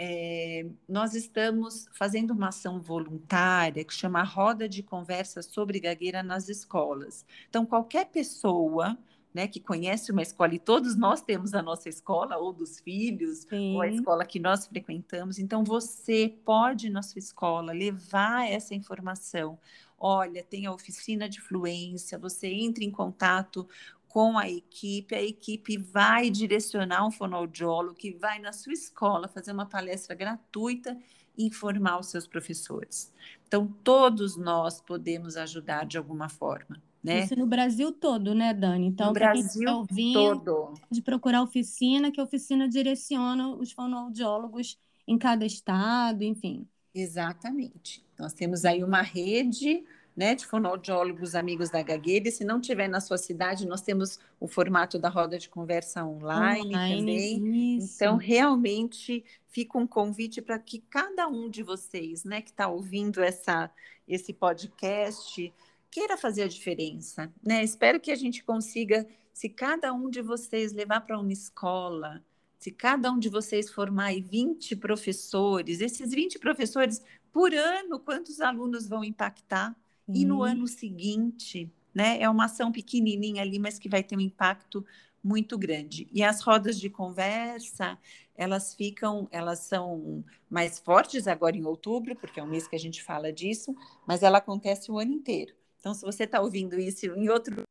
Speaker 2: é, nós estamos fazendo uma ação voluntária que chama Roda de Conversa sobre Gagueira nas Escolas. Então, qualquer pessoa né, que conhece uma escola, e todos nós temos a nossa escola, ou dos filhos, Sim. ou a escola que nós frequentamos. Então, você pode, na sua escola, levar essa informação. Olha, tem a oficina de fluência, você entra em contato com a equipe, a equipe vai direcionar um fonoaudiólogo que vai na sua escola fazer uma palestra gratuita e informar os seus professores. Então, todos nós podemos ajudar de alguma forma. Né?
Speaker 1: Isso no Brasil todo, né, Dani? Então, no Brasil tá ouvindo, todo. De procurar oficina, que a oficina direciona os fonoaudiólogos em cada estado, enfim.
Speaker 2: Exatamente. Nós temos aí uma rede né, de fonoaudiólogos amigos da gagueira, e se não tiver na sua cidade, nós temos o formato da roda de conversa online, online também. Isso. Então, realmente fica um convite para que cada um de vocês, né, que está ouvindo essa, esse podcast, queira fazer a diferença, né? Espero que a gente consiga, se cada um de vocês levar para uma escola, se cada um de vocês formar 20 professores, esses 20 professores por ano, quantos alunos vão impactar? Uhum. E no ano seguinte, né? É uma ação pequenininha ali, mas que vai ter um impacto muito grande. E as rodas de conversa, elas ficam, elas são mais fortes agora em outubro, porque é um mês que a gente fala disso, mas ela acontece o ano inteiro. Então, se você está ouvindo isso em outro.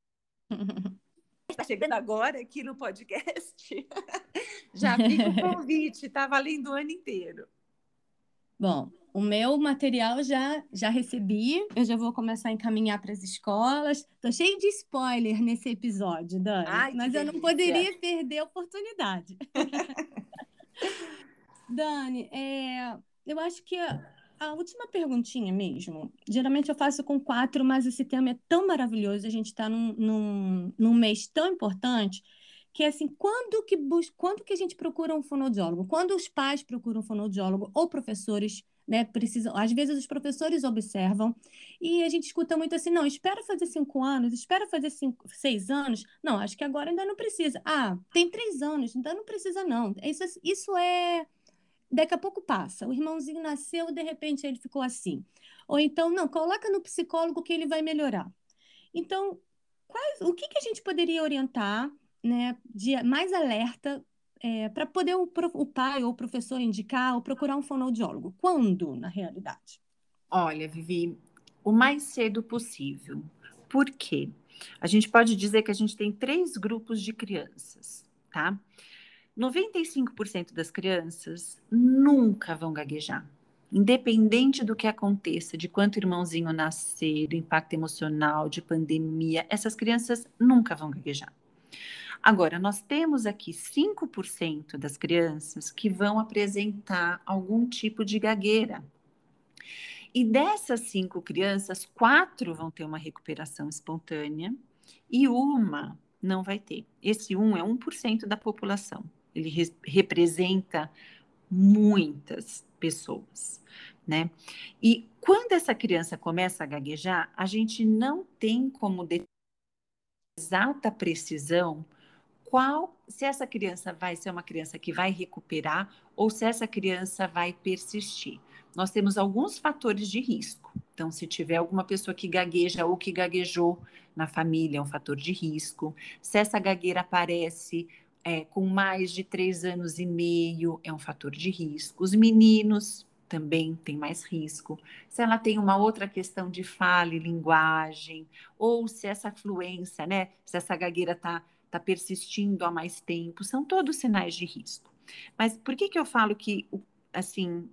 Speaker 2: Está chegando agora aqui no podcast, já fica o convite, está valendo o ano inteiro.
Speaker 1: Bom, o meu material já já recebi, eu já vou começar a encaminhar para as escolas. Tô cheio de spoiler nesse episódio, Dani, Ai, mas eu não poderia perder a oportunidade. Dani, é, eu acho que a última perguntinha mesmo. Geralmente eu faço com quatro, mas esse tema é tão maravilhoso. A gente está num, num, num mês tão importante que é assim, quando que, bus quando que a gente procura um fonoaudiólogo? Quando os pais procuram um fonoaudiólogo ou professores, né, precisam, às vezes os professores observam e a gente escuta muito assim, não, espera fazer cinco anos, espera fazer cinco, seis anos, não, acho que agora ainda não precisa. Ah, tem três anos, ainda não precisa não. Isso, isso é daqui a pouco passa. O irmãozinho nasceu de repente ele ficou assim. Ou então, não, coloca no psicólogo que ele vai melhorar. Então, quais, o que, que a gente poderia orientar, né, de mais alerta é, para poder o, o, pai ou o professor indicar ou procurar um fonoaudiólogo? Quando, na realidade?
Speaker 2: Olha, Vivi, o mais cedo possível. Por quê? A gente pode dizer que a gente tem três grupos de crianças, tá? 95% das crianças nunca vão gaguejar. Independente do que aconteça, de quanto irmãozinho nascer, do impacto emocional, de pandemia, essas crianças nunca vão gaguejar. Agora, nós temos aqui 5% das crianças que vão apresentar algum tipo de gagueira. E dessas cinco crianças, quatro vão ter uma recuperação espontânea e uma não vai ter. Esse um é 1% da população ele re representa muitas pessoas, né? E quando essa criança começa a gaguejar, a gente não tem como exata precisão qual se essa criança vai ser uma criança que vai recuperar ou se essa criança vai persistir. Nós temos alguns fatores de risco. Então, se tiver alguma pessoa que gagueja ou que gaguejou na família, é um fator de risco. Se essa gagueira aparece é, com mais de três anos e meio é um fator de risco. Os meninos também têm mais risco. Se ela tem uma outra questão de fala e linguagem, ou se essa fluência, né, se essa gagueira está tá persistindo há mais tempo, são todos sinais de risco. Mas por que, que eu falo que, assim,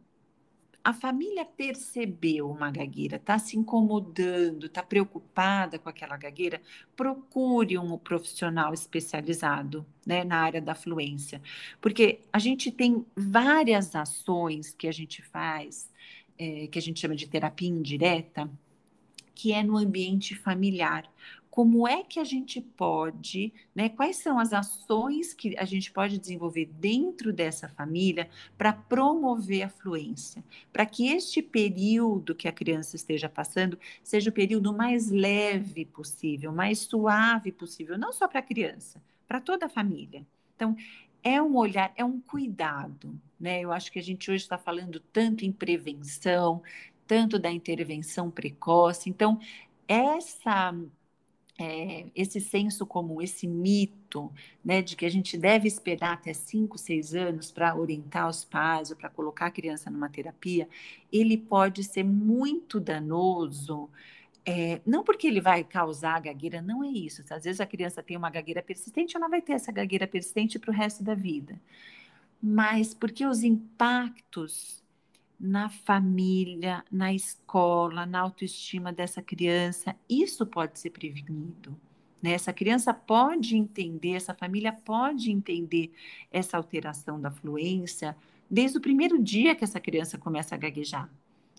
Speaker 2: a família percebeu uma gagueira, está se incomodando, está preocupada com aquela gagueira, procure um profissional especializado né, na área da fluência. Porque a gente tem várias ações que a gente faz, é, que a gente chama de terapia indireta, que é no ambiente familiar como é que a gente pode, né? Quais são as ações que a gente pode desenvolver dentro dessa família para promover a fluência, para que este período que a criança esteja passando seja o período mais leve possível, mais suave possível, não só para a criança, para toda a família. Então, é um olhar, é um cuidado, né? Eu acho que a gente hoje está falando tanto em prevenção, tanto da intervenção precoce. Então, essa é, esse senso comum, esse mito, né, de que a gente deve esperar até 5, 6 anos para orientar os pais ou para colocar a criança numa terapia, ele pode ser muito danoso. É, não porque ele vai causar gagueira, não é isso. Às vezes a criança tem uma gagueira persistente, ela vai ter essa gagueira persistente para o resto da vida. Mas porque os impactos na família, na escola, na autoestima dessa criança, isso pode ser prevenido. Né? Essa criança pode entender, essa família pode entender essa alteração da fluência desde o primeiro dia que essa criança começa a gaguejar.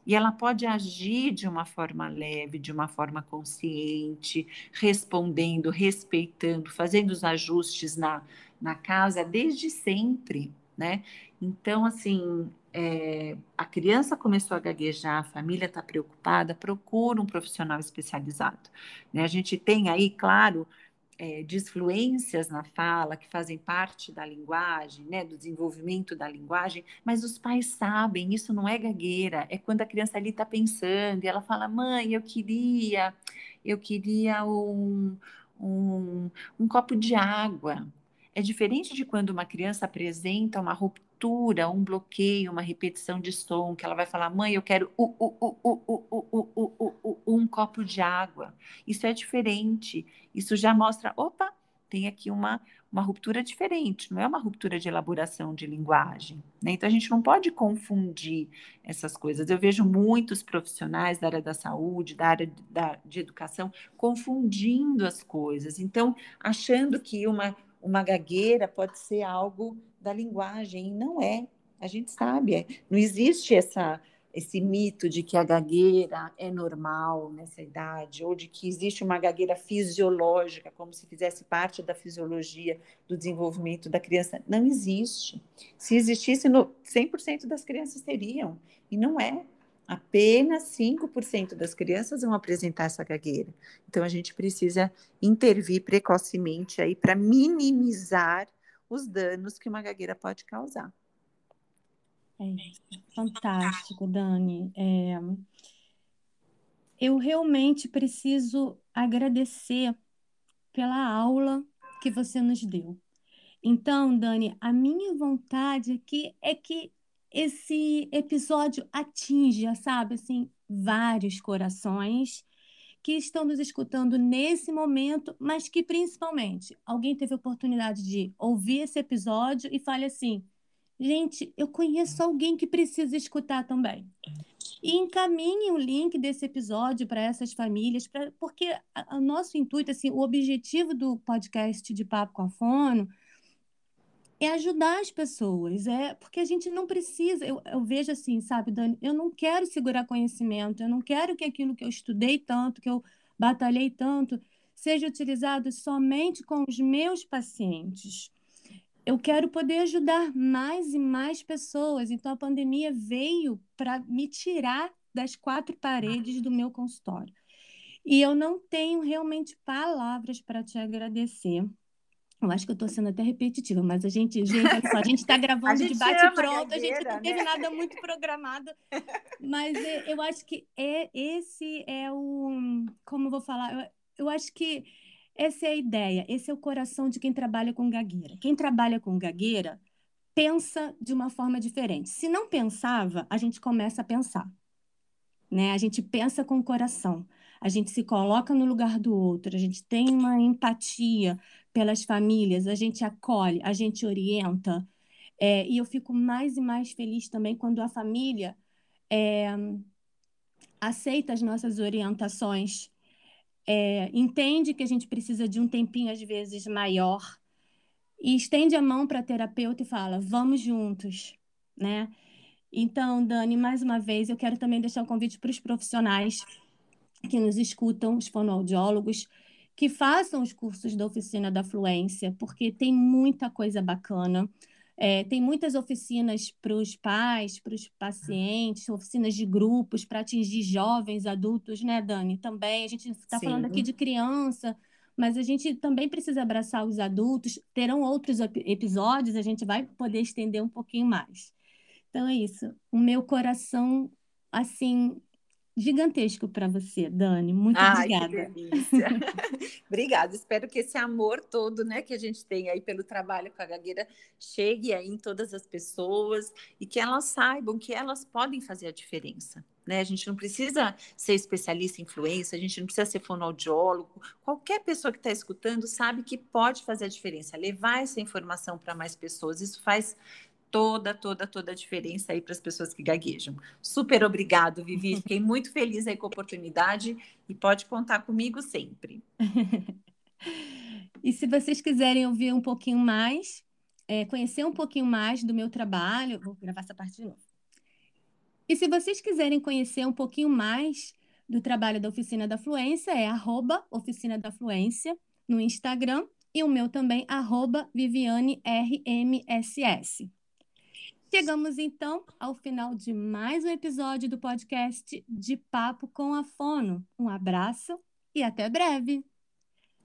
Speaker 2: E ela pode agir de uma forma leve, de uma forma consciente, respondendo, respeitando, fazendo os ajustes na, na casa desde sempre, né? Então, assim, é, a criança começou a gaguejar, a família está preocupada, procura um profissional especializado. Né? A gente tem aí, claro, é, disfluências na fala que fazem parte da linguagem, né, do desenvolvimento da linguagem, mas os pais sabem, isso não é gagueira, é quando a criança ali está pensando e ela fala, mãe, eu queria, eu queria um, um, um copo de água. É diferente de quando uma criança apresenta uma ruptura ruptura, um bloqueio, uma repetição de som, que ela vai falar, mãe, eu quero um copo de água. Isso é diferente. Isso já mostra, opa, tem aqui uma, uma ruptura diferente, não é uma ruptura de elaboração de linguagem. Né? Então, a gente não pode confundir essas coisas. Eu vejo muitos profissionais da área da saúde, da área da, de educação, confundindo as coisas. Então, achando que uma, uma gagueira pode ser algo da linguagem, e não é. A gente sabe, é, não existe essa, esse mito de que a gagueira é normal nessa idade, ou de que existe uma gagueira fisiológica, como se fizesse parte da fisiologia do desenvolvimento da criança. Não existe. Se existisse, 100% das crianças teriam, e não é. Apenas 5% das crianças vão apresentar essa gagueira. Então, a gente precisa intervir precocemente aí para minimizar os danos que uma gagueira pode causar.
Speaker 1: É. Fantástico, Dani. É... Eu realmente preciso agradecer pela aula que você nos deu. Então, Dani, a minha vontade aqui é que esse episódio atinja, sabe, assim, vários corações que estão nos escutando nesse momento, mas que principalmente alguém teve a oportunidade de ouvir esse episódio e fale assim: gente, eu conheço alguém que precisa escutar também. E encaminhe o link desse episódio para essas famílias, pra, porque o nosso intuito, assim, o objetivo do podcast de Papo com a Fono é ajudar as pessoas, é porque a gente não precisa, eu, eu, vejo assim, sabe, Dani, eu não quero segurar conhecimento, eu não quero que aquilo que eu estudei tanto, que eu batalhei tanto, seja utilizado somente com os meus pacientes. Eu quero poder ajudar mais e mais pessoas. Então a pandemia veio para me tirar das quatro paredes do meu consultório. E eu não tenho realmente palavras para te agradecer eu acho que eu estou sendo até repetitiva, mas a gente, gente, só, a gente está gravando de bate pronto, a, gente não teve né? nada muito programado. Mas é, eu acho que é, esse é o. Como eu vou falar? Eu, eu acho que essa é a ideia, esse é o coração de quem trabalha com gagueira. Quem trabalha com gagueira pensa de uma forma diferente. Se não pensava, a gente começa a pensar. Né? A gente pensa com o coração, a gente se coloca no lugar do outro, a gente tem uma empatia, pelas famílias, a gente acolhe, a gente orienta. É, e eu fico mais e mais feliz também quando a família é, aceita as nossas orientações, é, entende que a gente precisa de um tempinho, às vezes, maior, e estende a mão para a terapeuta e fala: vamos juntos, né? Então, Dani, mais uma vez, eu quero também deixar um convite para os profissionais que nos escutam, os fonoaudiólogos, que façam os cursos da oficina da fluência, porque tem muita coisa bacana. É, tem muitas oficinas para os pais, para os pacientes, oficinas de grupos para atingir jovens, adultos, né, Dani? Também. A gente está falando aqui de criança, mas a gente também precisa abraçar os adultos. Terão outros episódios, a gente vai poder estender um pouquinho mais. Então é isso. O meu coração, assim, gigantesco para você, Dani. Muito
Speaker 2: Ai,
Speaker 1: obrigada.
Speaker 2: Obrigada. Espero que esse amor todo, né, que a gente tem aí pelo trabalho com a gagueira chegue aí em todas as pessoas e que elas saibam que elas podem fazer a diferença. Né? A gente não precisa ser especialista em influência, a gente não precisa ser fonoaudiólogo. Qualquer pessoa que está escutando sabe que pode fazer a diferença, levar essa informação para mais pessoas. Isso faz toda, toda, toda a diferença aí para as pessoas que gaguejam. Super obrigado, Vivi. Fiquei muito feliz aí com a oportunidade e pode contar comigo sempre.
Speaker 1: e se vocês quiserem ouvir um pouquinho mais, é, conhecer um pouquinho mais do meu trabalho, vou gravar essa parte de novo. E se vocês quiserem conhecer um pouquinho mais do trabalho da Oficina da Fluência, é arroba Oficina da Fluência no Instagram e o meu também, arroba Viviane RMSS. Chegamos então ao final de mais um episódio do podcast de Papo com a Fono. Um abraço e até breve.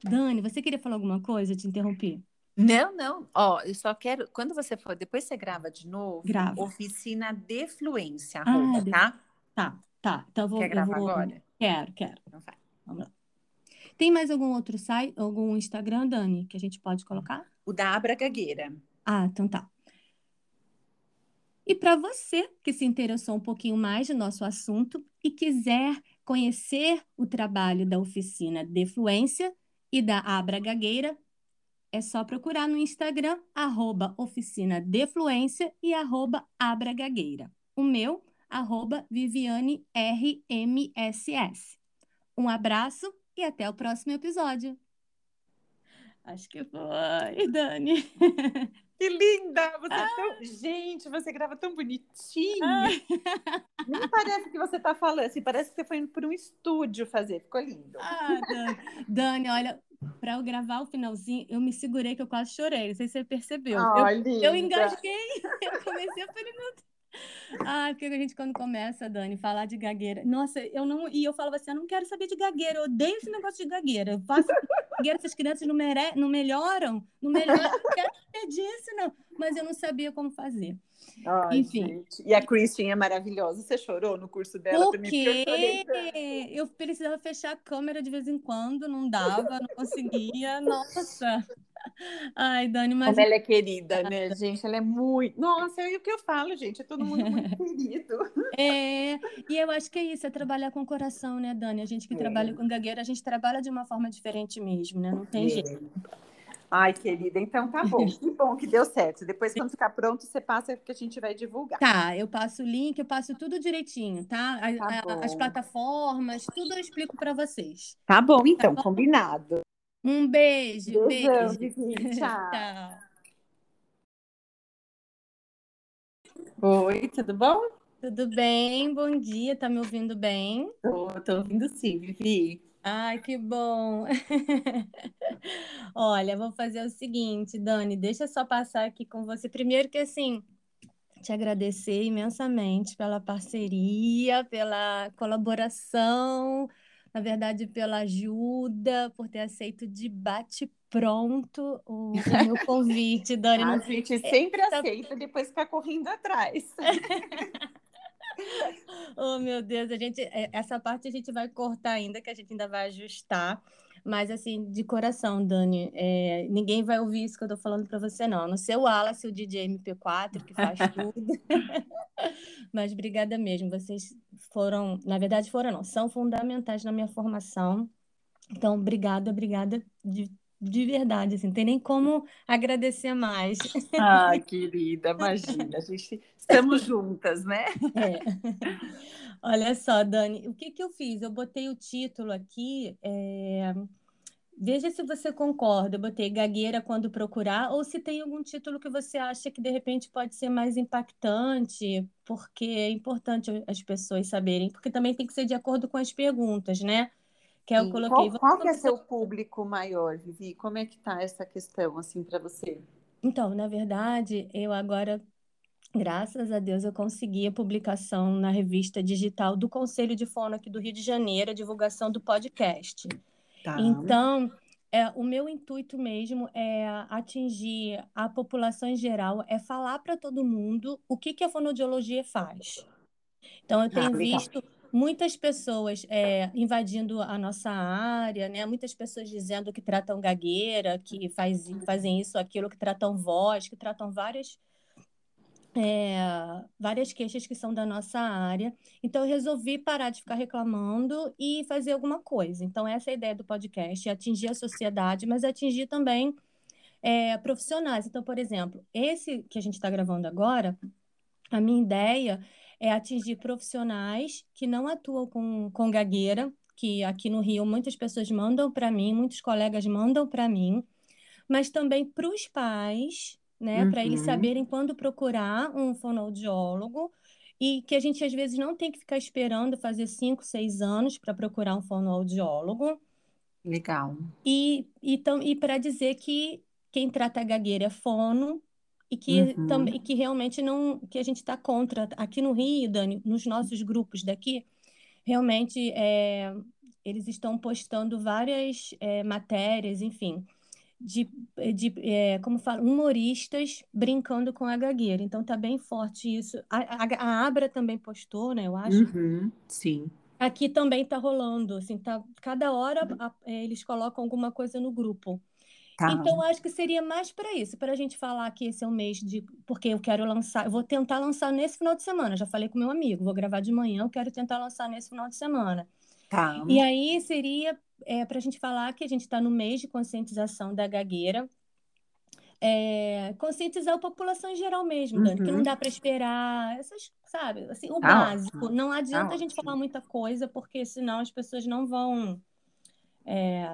Speaker 1: Dani, você queria falar alguma coisa? Eu te interrompi.
Speaker 2: Não, não. Ó, eu só quero. Quando você for, depois você grava de novo.
Speaker 1: Grava.
Speaker 2: Oficina de fluência, arroba,
Speaker 1: Ah,
Speaker 2: tá?
Speaker 1: Tá, tá. Então eu vou,
Speaker 2: Quer gravar
Speaker 1: vou-
Speaker 2: agora?
Speaker 1: Quero, quero.
Speaker 2: Então vai.
Speaker 1: Vamos lá. Tem mais algum outro site, algum Instagram, Dani, que a gente pode colocar?
Speaker 2: O da Abra Gagueira.
Speaker 1: Ah, então tá. E para você que se interessou um pouquinho mais do nosso assunto e quiser conhecer o trabalho da oficina de fluência e da Abra Gagueira, é só procurar no Instagram, arroba oficina e arroba Abra Gagueira. O meu, arroba Viviane RMSS. Um abraço e até o próximo episódio. Acho que foi, Dani.
Speaker 2: Que linda! Você é
Speaker 1: Ah.
Speaker 2: tão... Gente, você grava tão bonitinho. Nem parece que você tá falando, assim, parece que você foi indo por um estúdio fazer. Ficou lindo.
Speaker 1: Ah, Dani. Dani, olha, para eu gravar o finalzinho, eu me segurei que eu quase chorei. Não sei se você percebeu. Eu,
Speaker 2: linda.
Speaker 1: eu engasguei. Eu comecei, falei, meu Deus. Ah, porque a gente, quando começa, Dani, falar de gagueira. Nossa, eu não. E eu falava assim: eu não quero saber de gagueira, eu odeio esse negócio de gagueira. Eu faço gagueira, essas crianças não, mere... não melhoram, não melhoram, eu não quero saber disso, não. Mas eu não sabia como fazer.
Speaker 2: Ai,
Speaker 1: Enfim.
Speaker 2: gente. E a Christian é maravilhosa. Você chorou no curso dela
Speaker 1: Por
Speaker 2: também? Porque eu.
Speaker 1: Eu precisava fechar a câmera de vez em quando, não dava, não conseguia. Nossa. Ai, Dani, mas
Speaker 2: Como ela é querida, né, gente? Ela é muito. Nossa, é o que eu falo, gente. É todo mundo muito querido.
Speaker 1: é, e eu acho que é isso, é trabalhar com o coração, né, Dani? A gente que
Speaker 2: É.
Speaker 1: trabalha com gagueira, a gente trabalha de uma forma diferente mesmo, né? Não tem jeito.
Speaker 2: Ai, querida, então tá bom. Que bom que deu certo. Depois, quando ficar pronto, você passa que a gente vai divulgar.
Speaker 1: Tá, eu passo o link, eu passo tudo direitinho, tá? A-
Speaker 2: Tá
Speaker 1: a- as
Speaker 2: bom.
Speaker 1: plataformas, tudo eu explico para vocês.
Speaker 2: Tá bom, então, combinado.
Speaker 1: Um beijo,
Speaker 2: Beijão,
Speaker 1: beijo.
Speaker 2: Vivi. Tchau.
Speaker 1: Tchau.
Speaker 2: Oi, tudo bom?
Speaker 1: Tudo bem? Bom dia, tá me ouvindo bem?
Speaker 2: Tô, tô ouvindo sim, Vivi.
Speaker 1: Ai, que bom. Olha, vou fazer o seguinte, Dani, deixa eu só passar aqui com você. Primeiro que assim, te agradecer imensamente pela parceria, pela colaboração, na verdade, pela ajuda, por ter aceito de bate-pronto o, o meu convite, Dani.
Speaker 2: A gente sempre
Speaker 1: tá-
Speaker 2: aceita, depois fica correndo atrás.
Speaker 1: Oh, meu Deus, a gente, é, essa parte a gente vai cortar ainda, que a gente ainda vai ajustar. Mas, assim, de coração, Dani, é, ninguém vai ouvir isso que eu tô falando para você, não. A não ser o Wallace, o DJ MP4, que faz tudo. Mas obrigada mesmo. Vocês foram, na verdade, foram, não, são fundamentais na minha formação. Então, obrigada, obrigada de, de verdade, assim, não tem nem como agradecer mais.
Speaker 2: Ai, querida, imagina, a gente estamos juntas, né?
Speaker 1: É. Olha só, Dani, o que que eu fiz? Eu botei o título aqui, é, veja se você concorda. Eu botei gagueira quando procurar, ou se tem algum título que você acha que de repente pode ser mais impactante, porque é importante as pessoas saberem, porque também tem que ser de acordo com as perguntas, né? Que eu
Speaker 2: Sim.
Speaker 1: coloquei.
Speaker 2: Qual, qual que é seu público maior, Vivi? Como é que tá essa questão, assim, para você?
Speaker 1: Então, na verdade, eu agora, graças a Deus, eu consegui a publicação na revista digital do Conselho de Fono aqui do Rio de Janeiro, a divulgação do podcast.
Speaker 2: Tá.
Speaker 1: Então, é, o meu intuito mesmo é atingir a população em geral, é falar para todo mundo o que que a fonoaudiologia faz. Então, eu
Speaker 2: Ah,
Speaker 1: tenho
Speaker 2: legal.
Speaker 1: visto muitas pessoas é, invadindo a nossa área, né? Muitas pessoas dizendo que tratam gagueira, que faz, fazem isso, aquilo, que tratam voz, que tratam várias é, várias queixas que são da nossa área. Então, eu resolvi parar de ficar reclamando e fazer alguma coisa. Então, essa é a ideia do podcast: é atingir a sociedade, mas atingir também é, profissionais. Então, por exemplo, esse que a gente está gravando agora, a minha ideia é atingir profissionais que não atuam com, com gagueira, que aqui no Rio muitas pessoas mandam para mim, muitos colegas mandam para mim, mas também para os pais, né, uhum. para eles saberem quando procurar um fonoaudiólogo e que a gente às vezes não tem que ficar esperando fazer cinco, seis anos para procurar um fonoaudiólogo.
Speaker 2: Legal.
Speaker 1: E, e, e para dizer que quem trata a gagueira é fono e que, uhum. também, que realmente não, que a gente está contra. Aqui no Rio, Dani, nos nossos grupos daqui, realmente é, eles estão postando várias é, matérias, enfim, de, de é, como fala, humoristas brincando com a gagueira. Então tá bem forte isso. A, a, a Abra também postou, né? Eu acho.
Speaker 2: Uhum, sim.
Speaker 1: Aqui também tá rolando, assim, tá, cada hora a, é, eles colocam alguma coisa no grupo. Tá. Então, acho que seria mais para isso, para a gente falar que esse é um mês de. Porque eu quero lançar, eu vou tentar lançar nesse final de semana. Já falei com meu amigo, vou gravar de manhã, eu quero tentar lançar nesse final de semana. Tá. E aí seria é, para a gente falar que a gente está no mês de conscientização da gagueira. É, conscientizar a população em geral mesmo, uhum. Dani, que não uhum. dá para esperar, essas, sabe, assim, o tá básico. Ótimo. Não adianta tá a gente ótimo. falar muita coisa, porque senão as pessoas não vão. É,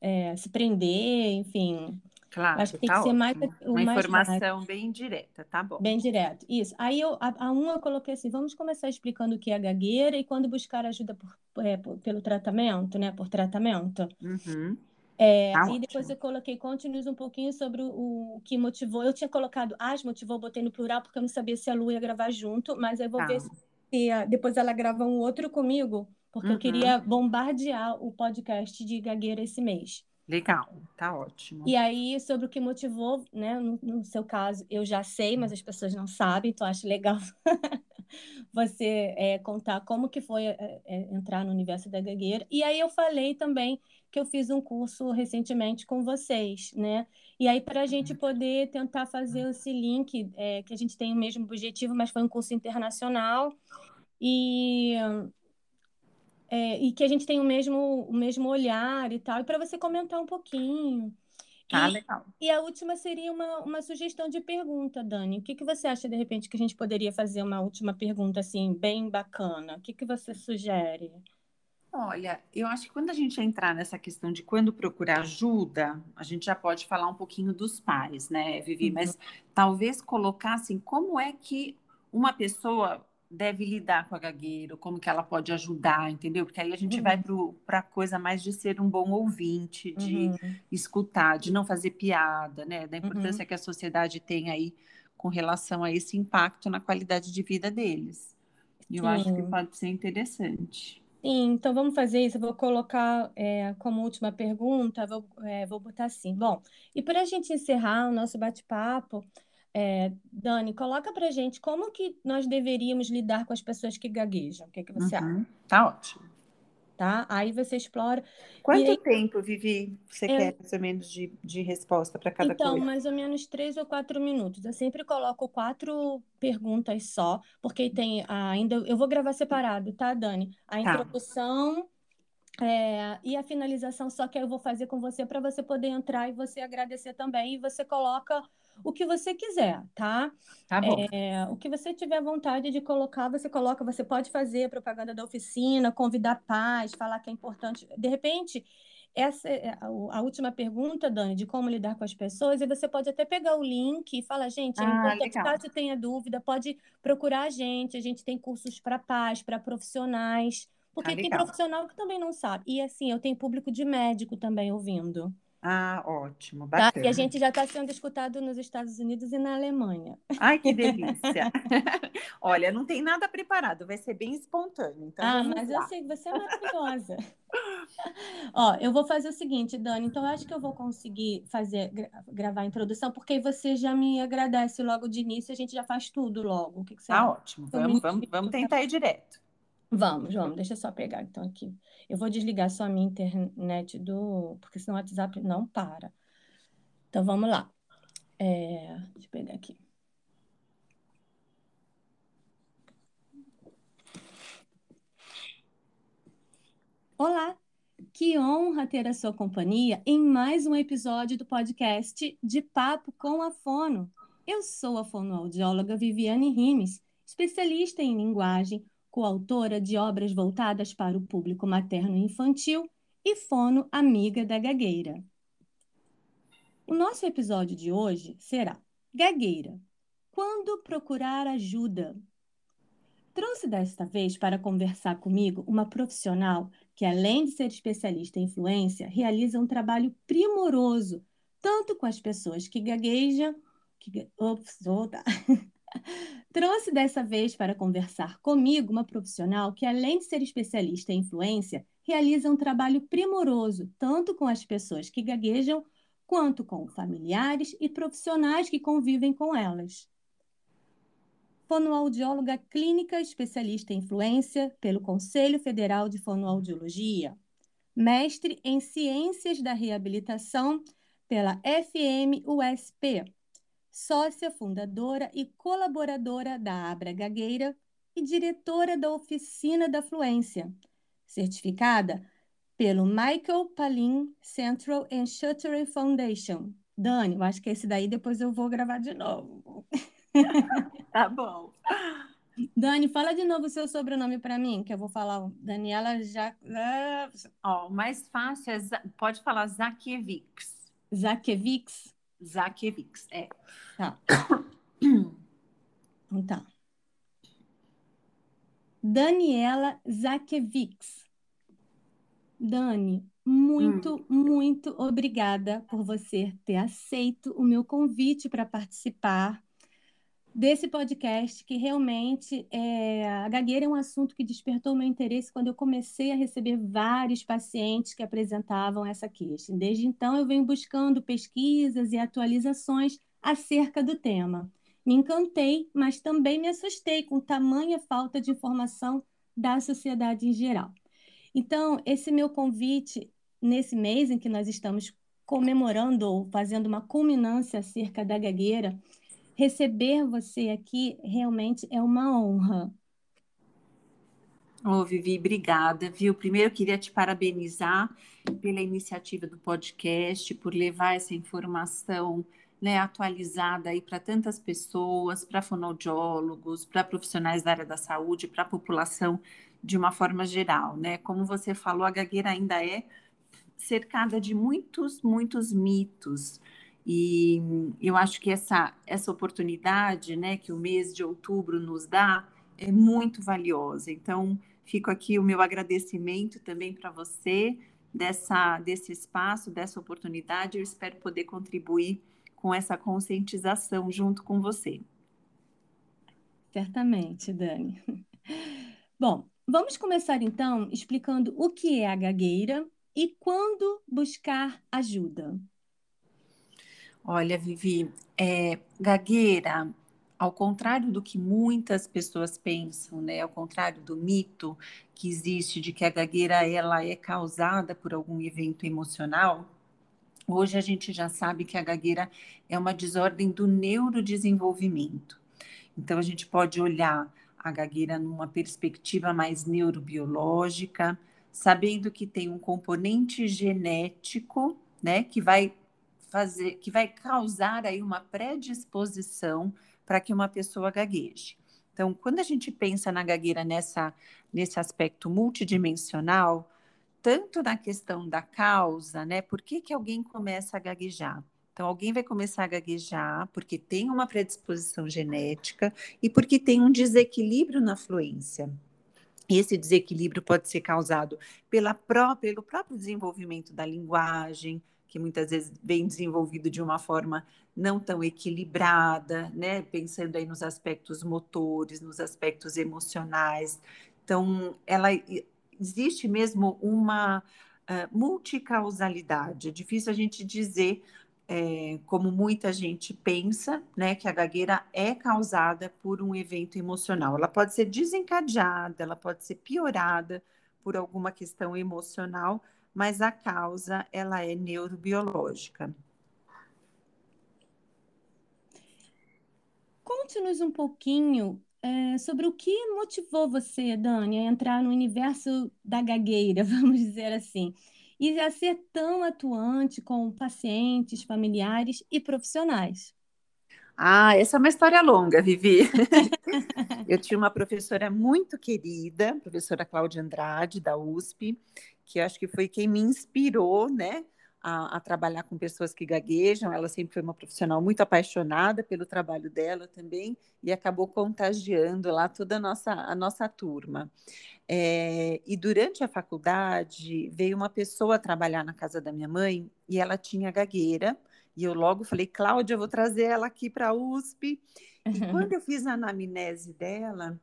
Speaker 1: é, se prender, enfim.
Speaker 2: Claro,
Speaker 1: acho que tem
Speaker 2: tá
Speaker 1: que ser mais
Speaker 2: uma
Speaker 1: mais
Speaker 2: informação bem direta, tá bom?
Speaker 1: Bem direto, isso. Aí eu, a, a uma eu coloquei assim, vamos começar explicando o que é gagueira e quando buscar ajuda por, é, por, pelo tratamento, né? Por tratamento.
Speaker 2: Uhum.
Speaker 1: É, tá e ótimo. depois eu coloquei conte-nos um pouquinho sobre o, o, que motivou. Eu tinha colocado as motivou, botei no plural porque eu não sabia se a Lu ia gravar junto, mas eu vou tá. ver se, se depois ela grava um outro comigo porque uhum. eu queria bombardear o podcast de gagueira esse mês.
Speaker 2: Legal, tá ótimo.
Speaker 1: E aí, sobre o que motivou, né? No, no seu caso, eu já sei, mas as pessoas não sabem, então acho legal você é, contar como que foi é, é, entrar no universo da gagueira. E aí eu falei também que eu fiz um curso recentemente com vocês, né? E aí, para a gente poder tentar fazer esse link, é, que a gente tem o mesmo objetivo, mas foi um curso internacional. E é, e que a gente tem o mesmo, o mesmo olhar e tal, e para você comentar um pouquinho.
Speaker 2: Ah, e, legal.
Speaker 1: E a última seria uma, uma sugestão de pergunta, Dani. O que, que você acha, de repente, que a gente poderia fazer uma última pergunta, assim, bem bacana? O que, que você sugere?
Speaker 2: Olha, eu acho que quando a gente entrar nessa questão de quando procurar ajuda, a gente já pode falar um pouquinho dos pais, né, Vivi? Uhum. Mas talvez colocar assim, como é que uma pessoa deve lidar com a gagueira, como que ela pode ajudar, entendeu? Porque aí a gente uhum. vai para a coisa mais de ser um bom ouvinte, de uhum. escutar, de não fazer piada, né? Da importância uhum. que a sociedade tem aí com relação a esse impacto na qualidade de vida deles. E eu acho que pode ser interessante.
Speaker 1: Sim, então vamos fazer isso. Eu vou colocar é, como última pergunta, vou, é, vou botar assim. Bom, e para a gente encerrar o nosso bate-papo, é, Dani, coloca pra gente como que nós deveríamos lidar com as pessoas que gaguejam. O que, que você
Speaker 2: uhum.
Speaker 1: acha?
Speaker 2: Tá ótimo.
Speaker 1: Tá? Aí você explora.
Speaker 2: Quanto aí, tempo, Vivi, você é, quer mais ou menos de, de resposta para cada
Speaker 1: então,
Speaker 2: coisa?
Speaker 1: Então, mais ou menos três ou quatro minutos. Eu sempre coloco quatro perguntas só, porque tem ainda. Eu vou gravar separado, tá, Dani? A tá. introdução. É, e a finalização, só que eu vou fazer com você para você poder entrar e você agradecer também. E você coloca o que você quiser, tá?
Speaker 2: Tá bom.
Speaker 1: É, o que você tiver vontade de colocar, você coloca. Você pode fazer propaganda da oficina, convidar pais, falar que é importante. De repente, essa é a, última pergunta, Dani, de como lidar com as pessoas, e você pode até pegar o link e falar, gente, é ah, importante, caso tenha dúvida, pode procurar a gente. A gente tem cursos para pais, para profissionais. Porque ah, tem profissional que também não sabe. E assim, eu tenho público de médico também ouvindo.
Speaker 2: Ah, ótimo, bacana. Tá?
Speaker 1: E a gente já está sendo escutado nos Estados Unidos e na Alemanha.
Speaker 2: Ai, que delícia! Olha, não tem nada preparado, vai ser bem espontâneo. Então
Speaker 1: ah, mas lá. eu sei que você é maravilhosa. Ó, eu vou fazer o seguinte, Dani. Então, eu acho que eu vou conseguir fazer gra gravar a introdução, porque você já me agradece logo de início, a gente já faz tudo logo. O que, que você
Speaker 2: Tá acha? ótimo. Vamos, vamos, vamos tentar ir direto.
Speaker 1: Vamos, vamos, deixa eu só pegar então aqui. Eu vou desligar só a minha internet do. Porque senão o WhatsApp não para. Então vamos lá. É... Deixa eu pegar aqui. Olá, que honra ter a sua companhia em mais um episódio do podcast De Papo com a Fono. Eu sou a fonoaudióloga Viviane Rimes, especialista em linguagem, coautora de obras voltadas para o público materno e infantil e fono amiga da gagueira. O nosso episódio de hoje será Gagueira. Quando procurar ajuda? Trouxe desta vez para conversar comigo uma profissional que, além de ser especialista em influência, realiza um trabalho primoroso, tanto com as pessoas que gaguejam. Que, ops, tá. Trouxe dessa vez para conversar comigo uma profissional que, além de ser especialista em influência, realiza um trabalho primoroso, tanto com as pessoas que gaguejam, quanto com familiares e profissionais que convivem com elas. Fonoaudióloga clínica especialista em influência pelo Conselho Federal de Fonoaudiologia. Mestre em Ciências da Reabilitação pela FMUSP sócia fundadora e colaboradora da Abra Gagueira e diretora da Oficina da Fluência, certificada pelo Michael Palin Central and Shuttering Foundation. Dani, eu acho que esse daí depois eu vou gravar de novo.
Speaker 2: Tá bom.
Speaker 1: Dani, fala de novo o seu sobrenome para mim, que eu vou falar. Daniela já.
Speaker 2: Ó, oh, mais fácil é. Pode falar Zakiewicz.
Speaker 1: Zakiewicz?
Speaker 2: Zakiewicz, é.
Speaker 1: Tá. Então tá. Daniela Zakiewicz. Dani, muito, hum. muito obrigada por você ter aceito o meu convite para participar desse podcast, que realmente é, a gagueira é um assunto que despertou meu interesse quando eu comecei a receber vários pacientes que apresentavam essa queixa. Desde então, eu venho buscando pesquisas e atualizações acerca do tema. Me encantei, mas também me assustei com tamanha falta de informação da sociedade em geral. Então, esse meu convite, nesse mês em que nós estamos comemorando ou fazendo uma culminância acerca da gagueira, receber você aqui realmente é uma honra.
Speaker 2: Ô, oh, Vivi, obrigada, viu? Primeiro, queria te parabenizar pela iniciativa do podcast, por levar essa informação né, atualizada aí para tantas pessoas, para fonoaudiólogos, para profissionais da área da saúde, para a população de uma forma geral, né? Como você falou, a gagueira ainda é cercada de muitos, muitos mitos. E eu acho que essa, essa oportunidade né, que o mês de outubro nos dá é muito valiosa. Então, fico aqui o meu agradecimento também para você dessa, desse espaço, dessa oportunidade. Eu espero poder contribuir com essa conscientização junto com você.
Speaker 1: Certamente, Dani. Bom, vamos começar então explicando o que é a gagueira e quando buscar ajuda.
Speaker 2: Olha, Vivi, é, gagueira, ao contrário do que muitas pessoas pensam, né? Ao contrário do mito que existe de que a gagueira ela é causada por algum evento emocional, hoje a gente já sabe que a gagueira é uma desordem do neurodesenvolvimento. Então a gente pode olhar a gagueira numa perspectiva mais neurobiológica, sabendo que tem um componente genético, né, que vai fazer, que vai causar aí uma predisposição para que uma pessoa gagueje. Então, quando a gente pensa na gagueira nessa, nesse aspecto multidimensional, tanto na questão da causa, né? Por que, que alguém começa a gaguejar? Então, alguém vai começar a gaguejar porque tem uma predisposição genética e porque tem um desequilíbrio na fluência. Esse desequilíbrio pode ser causado pela pelo próprio desenvolvimento da linguagem, que muitas vezes vem desenvolvido de uma forma não tão equilibrada, né? Pensando aí nos aspectos motores, nos aspectos emocionais. Então, ela existe mesmo uma uh, multicausalidade. É difícil a gente dizer é, como muita gente pensa, né, que a gagueira é causada por um evento emocional. Ela pode ser desencadeada, ela pode ser piorada por alguma questão emocional, mas a causa ela é neurobiológica.
Speaker 1: Conte-nos um pouquinho é, sobre o que motivou você, Dani, a entrar no universo da gagueira, vamos dizer assim, e a ser tão atuante com pacientes, familiares e profissionais.
Speaker 2: Ah, essa é uma história longa, Vivi. eu tinha uma professora muito querida, professora Cláudia Andrade, da USP, que acho que foi quem me inspirou, né, a, a, trabalhar com pessoas que gaguejam. Ela sempre foi uma profissional muito apaixonada pelo trabalho dela também e acabou contagiando lá toda a nossa, a nossa turma. É, e durante a faculdade veio uma pessoa trabalhar na casa da minha mãe e ela tinha gagueira. E eu logo falei, Cláudia, eu vou trazer ela aqui para a USP. E quando eu fiz a anamnese dela,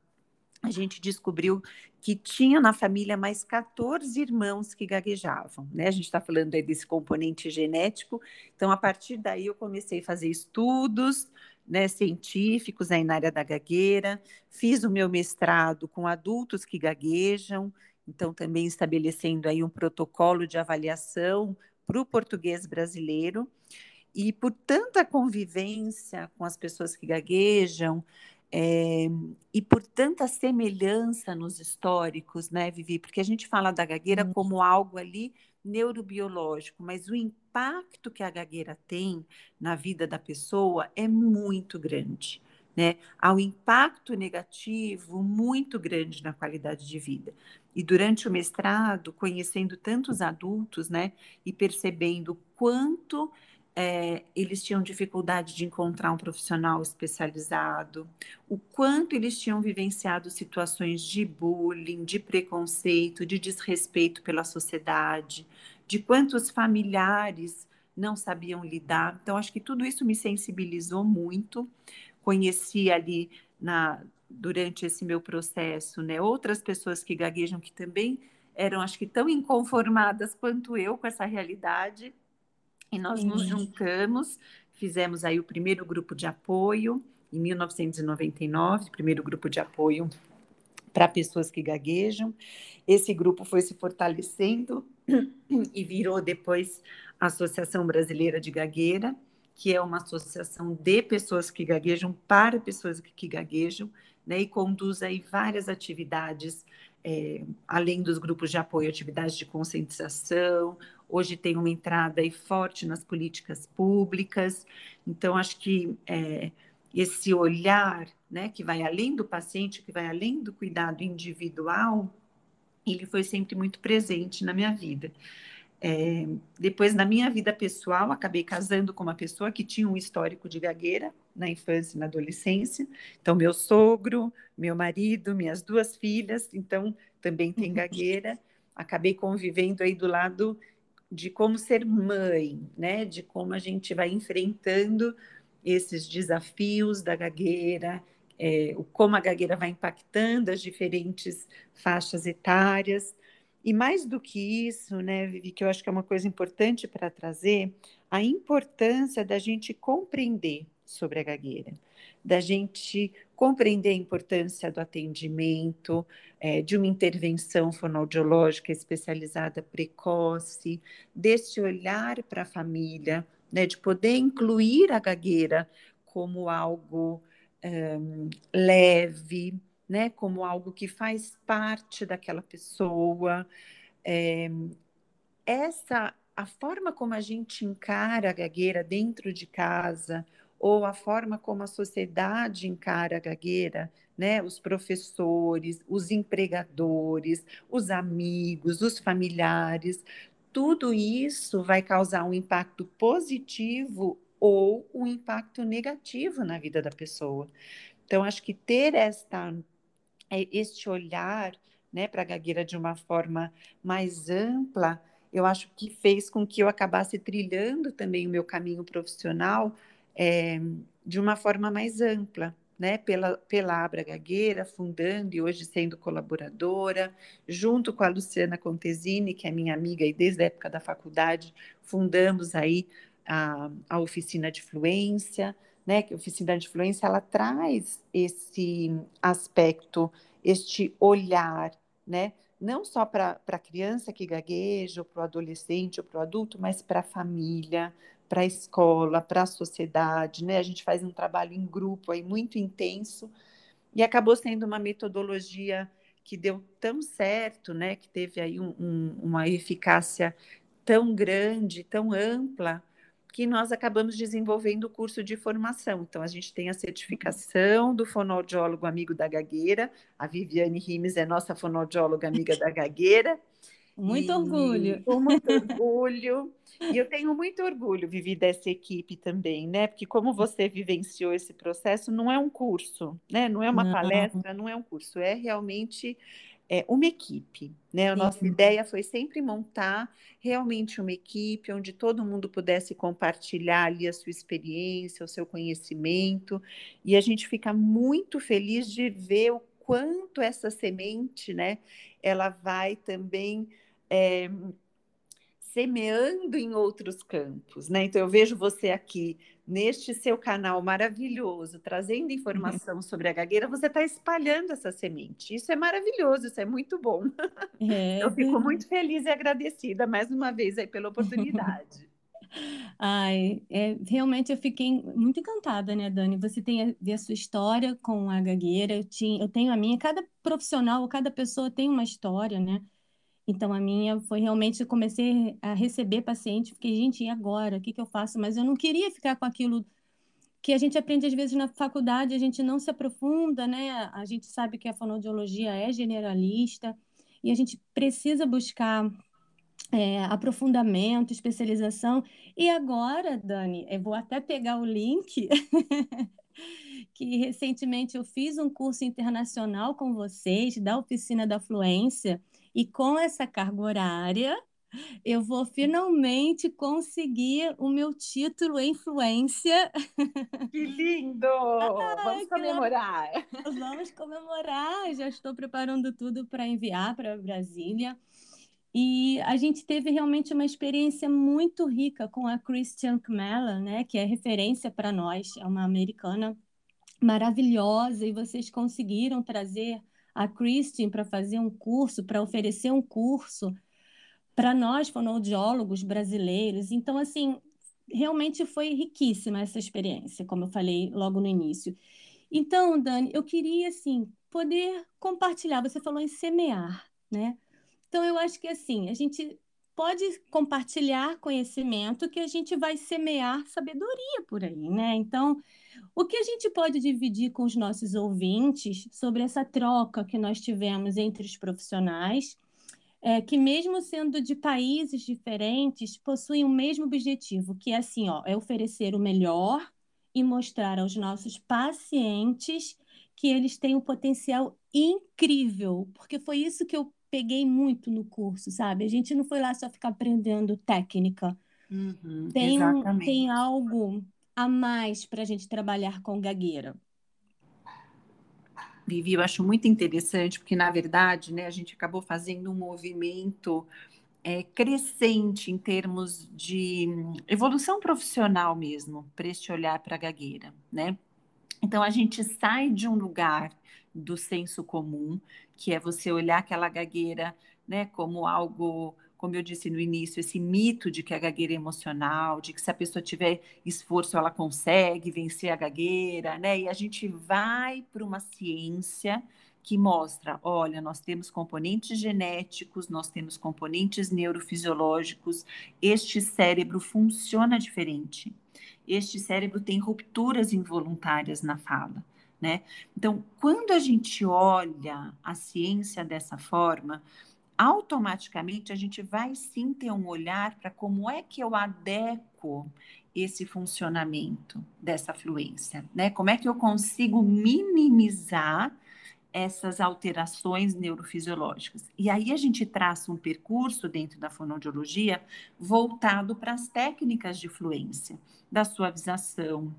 Speaker 2: a gente descobriu que tinha na família mais 14 irmãos que gaguejavam, né? A gente está falando aí desse componente genético. Então, a partir daí, eu comecei a fazer estudos né, científicos aí na área da gagueira, fiz o meu mestrado com adultos que gaguejam, então também estabelecendo aí um protocolo de avaliação para o português brasileiro. E por tanta convivência com as pessoas que gaguejam, é, e por tanta semelhança nos históricos, né, Vivi? Porque a gente fala da gagueira hum. como algo ali neurobiológico, mas o impacto que a gagueira tem na vida da pessoa é muito grande. Né? Há um impacto negativo muito grande na qualidade de vida. E durante o mestrado, conhecendo tantos adultos, né, e percebendo quanto é, eles tinham dificuldade de encontrar um profissional especializado, o quanto eles tinham vivenciado situações de bullying, de preconceito, de desrespeito pela sociedade, de quantos familiares não sabiam lidar. Então, acho que tudo isso me sensibilizou muito. Conheci ali na, durante esse meu processo, né, outras pessoas que gaguejam que também eram, acho que, tão inconformadas quanto eu com essa realidade e nós Sim. nos juntamos, fizemos aí o primeiro grupo de apoio em 1999, primeiro grupo de apoio para pessoas que gaguejam. Esse grupo foi se fortalecendo e virou depois a Associação Brasileira de Gagueira, que é uma associação de pessoas que gaguejam para pessoas que gaguejam, né, e conduz aí várias atividades, é, além dos grupos de apoio, atividades de conscientização, hoje tem uma entrada aí forte nas políticas públicas. Então, acho que é, esse olhar, né, que vai além do paciente, que vai além do cuidado individual, ele foi sempre muito presente na minha vida. É, depois, na minha vida pessoal, acabei casando com uma pessoa que tinha um histórico de gagueira na infância e na adolescência. Então, meu sogro, meu marido, minhas duas filhas, então, também tem gagueira. Acabei convivendo aí do lado de como ser mãe, né? De como a gente vai enfrentando esses desafios da gagueira, é, como a gagueira vai impactando as diferentes faixas etárias. E mais do que isso, né, Vivi, que eu acho que é uma coisa importante para trazer, a importância da gente compreender sobre a gagueira, da gente compreender a importância do atendimento, é, de uma intervenção fonoaudiológica especializada precoce, desse olhar para a família, né, de poder incluir a gagueira como algo um, leve, né, como algo que faz parte daquela pessoa. É, essa a forma como a gente encara a gagueira dentro de casa, ou a forma como a sociedade encara a gagueira, né? Os professores, os empregadores, os amigos, os familiares, tudo isso vai causar um impacto positivo ou um impacto negativo na vida da pessoa. Então, acho que ter esta, é, este olhar né, para a gagueira de uma forma mais ampla, eu acho que fez com que eu acabasse trilhando também o meu caminho profissional é, de uma forma mais ampla, né, pela, pela Abra Gagueira, fundando e hoje sendo colaboradora, junto com a Luciana Contesini, que é minha amiga e desde a época da faculdade, fundamos aí a, a oficina de fluência, né? Que a oficina de fluência ela traz esse aspecto, este olhar, né? Não só para a criança que gagueja, ou para o adolescente, ou para o adulto, mas para a família, para a escola, para a sociedade, né? A gente faz um trabalho em grupo aí muito intenso e acabou sendo uma metodologia que deu tão certo, né? Que teve aí um, um, uma eficácia tão grande, tão ampla, que nós acabamos desenvolvendo o curso de formação. Então, a gente tem a certificação do fonoaudiólogo amigo da gagueira, a Viviane Rimes é nossa fonoaudióloga amiga da gagueira.
Speaker 1: Muito e, orgulho.
Speaker 2: Com muito orgulho. E eu tenho muito orgulho, Vivi, dessa equipe também, né? Porque como você vivenciou esse processo, não é um curso, né? Não é uma não. palestra, não é um curso, é realmente é, uma equipe. Né? A nossa ideia foi sempre montar realmente uma equipe onde todo mundo pudesse compartilhar ali a sua experiência, o seu conhecimento, e a gente fica muito feliz de ver o quanto essa semente, né, ela vai também é, semeando em outros campos, né? Então eu vejo você aqui neste seu canal maravilhoso, trazendo informação sobre a gagueira, você está espalhando essa semente. Isso é maravilhoso, isso é muito bom. É. Eu fico muito feliz e agradecida mais uma vez aí pela oportunidade.
Speaker 1: Ai, é, realmente eu fiquei muito encantada, né, Dani? Você tem a, ver a sua história com a gagueira, eu, tinha, eu tenho a minha, cada profissional, cada pessoa tem uma história, né? Então, a minha foi realmente, eu comecei a receber paciente, fiquei, gente, e agora? O que, que eu faço? Mas eu não queria ficar com aquilo que a gente aprende às vezes na faculdade, a gente não se aprofunda, né? A gente sabe que a fonoaudiologia é generalista e a gente precisa buscar é, aprofundamento, especialização. E agora, Dani, eu vou até pegar o link. que recentemente eu fiz um curso internacional com vocês da oficina da fluência e com essa carga horária, eu vou finalmente conseguir o meu título em influência.
Speaker 2: Que lindo! Vamos comemorar!
Speaker 1: Vamos comemorar! Já estou preparando tudo para enviar para Brasília. E a gente teve realmente uma experiência muito rica com a Christian Kmela, né, que é referência para nós, é uma americana maravilhosa, e vocês conseguiram trazer a Christine para fazer um curso, para oferecer um curso para nós fonoaudiólogos brasileiros. Então, assim, realmente foi riquíssima essa experiência, como eu falei logo no início. Então, Dani, eu queria, assim, poder compartilhar. Você falou em semear, né? Então, eu acho que, assim, a gente pode compartilhar conhecimento que a gente vai semear sabedoria por aí, né? Então, o que a gente pode dividir com os nossos ouvintes sobre essa troca que nós tivemos entre os profissionais, é, que mesmo sendo de países diferentes, possuem o mesmo objetivo, que é assim, ó, é oferecer o melhor e mostrar aos nossos pacientes que eles têm um potencial incrível, porque foi isso que eu peguei muito no curso, sabe? A gente não foi lá só ficar aprendendo técnica.
Speaker 2: Uhum,
Speaker 1: tem, tem algo a mais para a gente trabalhar com gagueira?
Speaker 2: Vivi, eu acho muito interessante, porque, na verdade, né, a gente acabou fazendo um movimento é, crescente em termos de evolução profissional mesmo, para este olhar para a gagueira, né? Então, a gente sai de um lugar do senso comum, que é você olhar aquela gagueira né, como algo como eu disse no início, esse mito de que a gagueira é emocional, de que se a pessoa tiver esforço ela consegue vencer a gagueira, né? E a gente vai para uma ciência que mostra, olha, nós temos componentes genéticos, nós temos componentes neurofisiológicos, este cérebro funciona diferente. Este cérebro tem rupturas involuntárias na fala. Né? Então, quando a gente olha a ciência dessa forma, automaticamente a gente vai sim ter um olhar para como é que eu adequo esse funcionamento dessa fluência, né? Como é que eu consigo minimizar essas alterações neurofisiológicas. E aí a gente traça um percurso dentro da fonoaudiologia voltado para as técnicas de fluência, da suavização,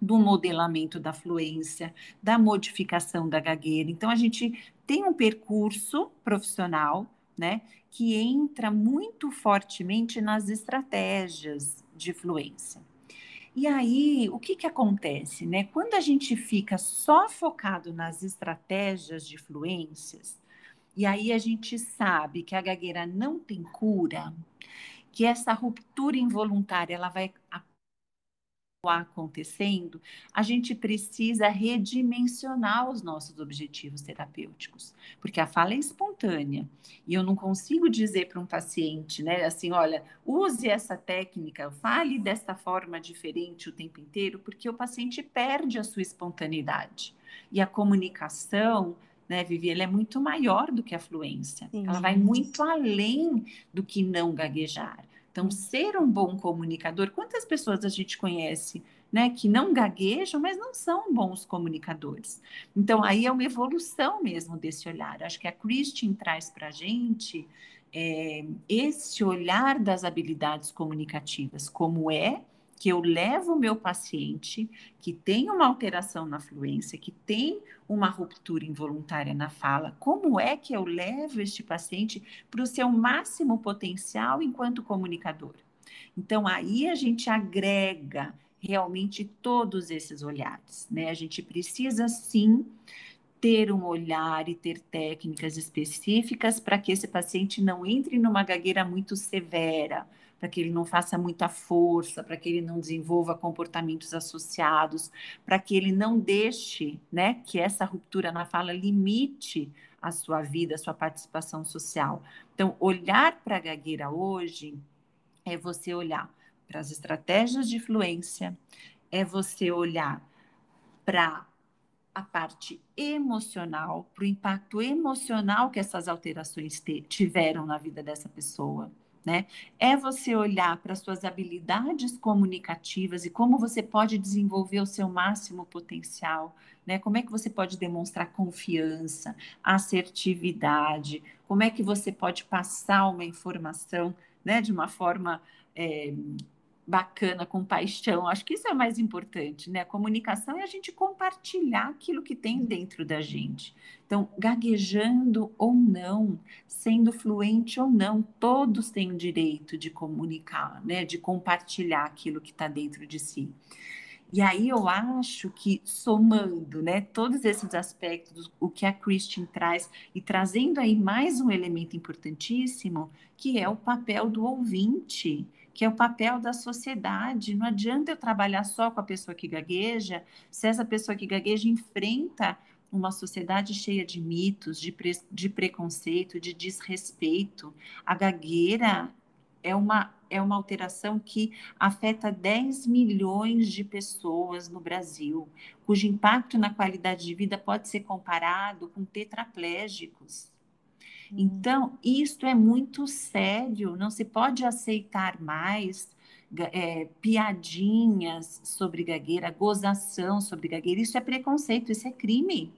Speaker 2: do modelamento da fluência, da modificação da gagueira. Então, a gente tem um percurso profissional, né, que entra muito fortemente nas estratégias de fluência. E aí, o que, que acontece, né? Quando a gente fica só focado nas estratégias de fluências, e aí a gente sabe que a gagueira não tem cura, que essa ruptura involuntária ela vai acontecendo, a gente precisa redimensionar os nossos objetivos terapêuticos, porque a fala é espontânea e eu não consigo dizer para um paciente, né, assim, olha, use essa técnica, fale desta forma diferente o tempo inteiro, porque o paciente perde a sua espontaneidade. E a comunicação, né, Vivi, ela é muito maior do que a fluência. Sim. Ela vai muito além do que não gaguejar. Então, ser um bom comunicador, quantas pessoas a gente conhece, né, que não gaguejam, mas não são bons comunicadores? Então, aí é uma evolução mesmo desse olhar. Acho que a Christine traz para a gente é, esse olhar das habilidades comunicativas, como é que eu levo o meu paciente que tem uma alteração na fluência, que tem uma ruptura involuntária na fala, como é que eu levo este paciente para o seu máximo potencial enquanto comunicador? Então, aí a gente agrega realmente todos esses olhares, né? A gente precisa sim ter um olhar e ter técnicas específicas para que esse paciente não entre numa gagueira muito severa, para que ele não faça muita força, para que ele não desenvolva comportamentos associados, para que ele não deixe, né, que essa ruptura na fala limite a sua vida, a sua participação social. Então, olhar para a gagueira hoje é você olhar para as estratégias de fluência, é você olhar para a parte emocional, para o impacto emocional que essas alterações tiveram na vida dessa pessoa né? É você olhar para suas habilidades comunicativas e como você pode desenvolver o seu máximo potencial, né? Como é que você pode demonstrar confiança, assertividade, como é que você pode passar uma informação, né, de uma forma é, bacana, com paixão. Acho que isso é o mais importante, né? A comunicação é a gente compartilhar aquilo que tem dentro da gente. Então, gaguejando ou não, sendo fluente ou não, todos têm o direito de comunicar, né? De compartilhar aquilo que está dentro de si. E aí eu acho que somando, né, todos esses aspectos, o que a Christian traz e trazendo aí mais um elemento importantíssimo, que é o papel do ouvinte que é o papel da sociedade. Não adianta eu trabalhar só com a pessoa que gagueja, se essa pessoa que gagueja enfrenta uma sociedade cheia de mitos, de, pre, de preconceito, de desrespeito. A gagueira é uma, é uma alteração que afeta 10 milhões de pessoas no Brasil, cujo impacto na qualidade de vida pode ser comparado com tetraplégicos. Hum. Então, isto é muito sério, não se pode aceitar mais é, piadinhas sobre gagueira, gozação sobre gagueira. Isso é preconceito, isso é crime.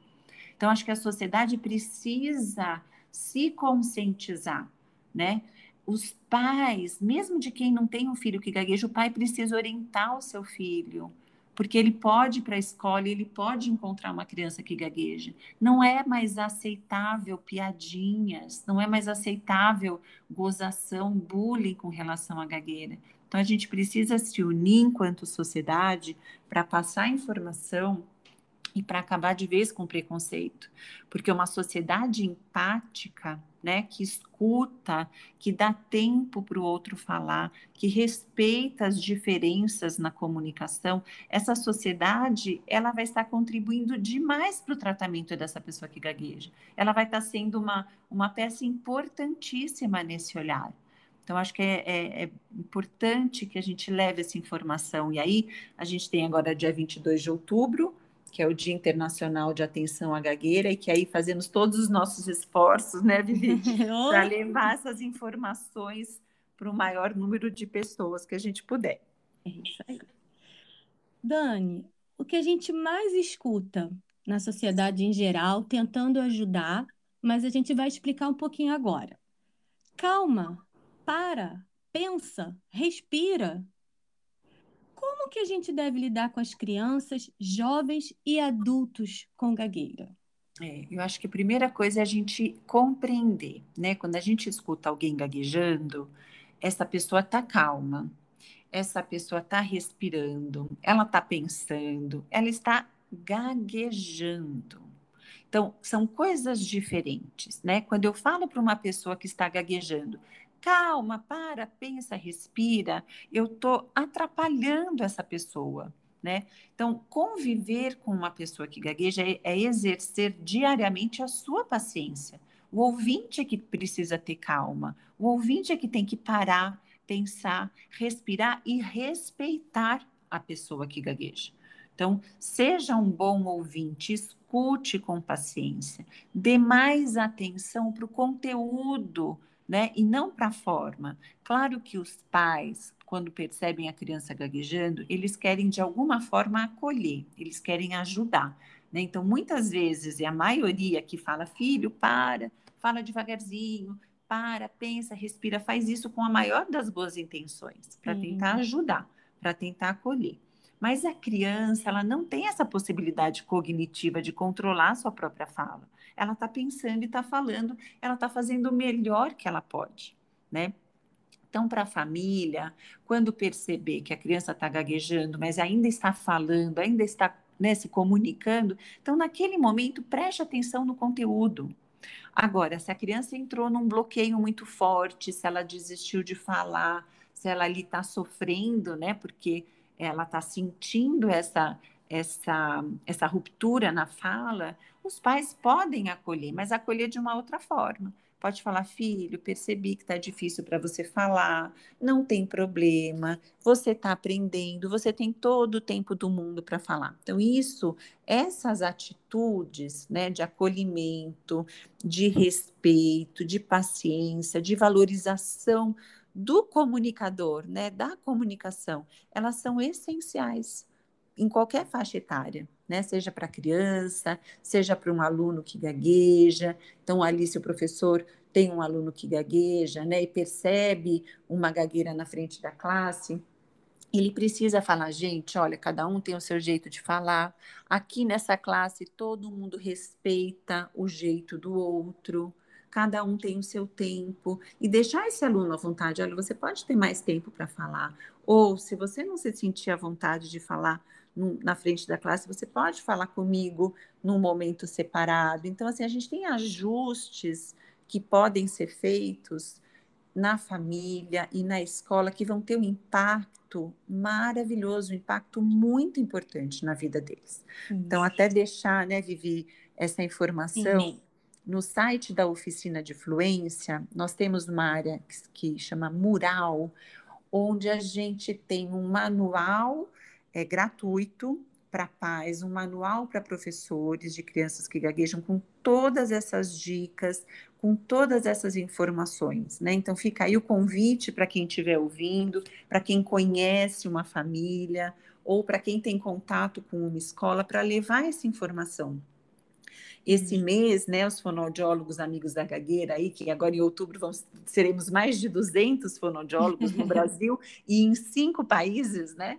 Speaker 2: Então, acho que a sociedade precisa se conscientizar, né? Os pais, mesmo de quem não tem um filho que gagueja, o pai precisa orientar o seu filho porque ele pode ir para a escola e ele pode encontrar uma criança que gagueja. Não é mais aceitável piadinhas, não é mais aceitável gozação, bullying com relação à gagueira. Então a gente precisa se unir enquanto sociedade para passar informação e para acabar de vez com o preconceito, porque uma sociedade empática, né, que escuta, que dá tempo para o outro falar, que respeita as diferenças na comunicação, essa sociedade ela vai estar contribuindo demais para o tratamento dessa pessoa que gagueja. Ela vai estar sendo uma, uma peça importantíssima nesse olhar. Então, acho que é, é, é, importante que a gente leve essa informação. E aí, a gente tem agora, dia 22 de outubro, que é o Dia Internacional de Atenção à Gagueira, e que aí fazemos todos os nossos esforços, né, Vivi, para levar essas informações para o maior número de pessoas que a gente puder.
Speaker 1: É isso aí. Dani, o que a gente mais escuta na sociedade em geral, tentando ajudar, mas a gente vai explicar um pouquinho agora. Calma, para, pensa, respira. Como que a gente deve lidar com as crianças, jovens e adultos com gagueira?
Speaker 2: É, eu acho que a primeira coisa é a gente compreender, né? Quando a gente escuta alguém gaguejando, essa pessoa está calma, essa pessoa está respirando, ela está pensando, ela está gaguejando. Então, são coisas diferentes, né? Quando eu falo para uma pessoa que está gaguejando, calma, para, pensa, respira, eu estou atrapalhando essa pessoa. Né? Então, conviver com uma pessoa que gagueja é, é, exercer diariamente a sua paciência. O ouvinte é que precisa ter calma, o ouvinte é que tem que parar, pensar, respirar e respeitar a pessoa que gagueja. Então, seja um bom ouvinte, escute com paciência, dê mais atenção para o conteúdo, né? E não para a forma. Claro que os pais, quando percebem a criança gaguejando, eles querem de alguma forma acolher, eles querem ajudar. Né? Então, muitas vezes, é a maioria que fala, filho, para, fala devagarzinho, para, pensa, respira, faz isso com a maior das boas intenções, para tentar ajudar, para tentar acolher. Mas a criança, ela não tem essa possibilidade cognitiva de controlar a sua própria fala. Ela está pensando e está falando, ela está fazendo o melhor que ela pode, né? Então, para a família, quando perceber que a criança está gaguejando, mas ainda está falando, ainda está né, se comunicando, então, naquele momento, preste atenção no conteúdo. Agora, se a criança entrou num bloqueio muito forte, se ela desistiu de falar, se ela ali está sofrendo, né, porque ela está sentindo essa, essa, essa ruptura na fala, os pais podem acolher, mas acolher de uma outra forma. Pode falar, filho, percebi que está difícil para você falar, não tem problema, você está aprendendo, você tem todo o tempo do mundo para falar. Então, isso, essas atitudes né, de acolhimento, de respeito, de paciência, de valorização do comunicador, né, da comunicação, elas são essenciais em qualquer faixa etária, né? Seja para criança, seja para um aluno que gagueja. Então, ali, se o professor tem um aluno que gagueja, né, e percebe uma gagueira na frente da classe, ele precisa falar, gente, olha, cada um tem o seu jeito de falar. Aqui nessa classe, todo mundo respeita o jeito do outro cada um tem o seu tempo e deixar esse aluno à vontade. Olha, você pode ter mais tempo para falar, ou se você não se sentir à vontade de falar na frente da classe, você pode falar comigo num momento separado. Então, assim, a gente tem ajustes que podem ser feitos na família e na escola que vão ter um impacto maravilhoso, um impacto muito importante na vida deles. Então, até deixar, né, Vivi, essa informação. Sim no site da oficina de fluência, nós temos uma área que, que chama Mural, onde a gente tem um manual é, gratuito para pais, um manual para professores de crianças que gaguejam com todas essas dicas, com todas essas informações, né? Então fica aí o convite para quem estiver ouvindo, para quem conhece uma família ou para quem tem contato com uma escola para levar essa informação esse uhum. mês, né, os fonoaudiólogos amigos da gagueira aí, que agora em outubro vamos, seremos mais de 200 fonoaudiólogos no Brasil e em cinco países, né?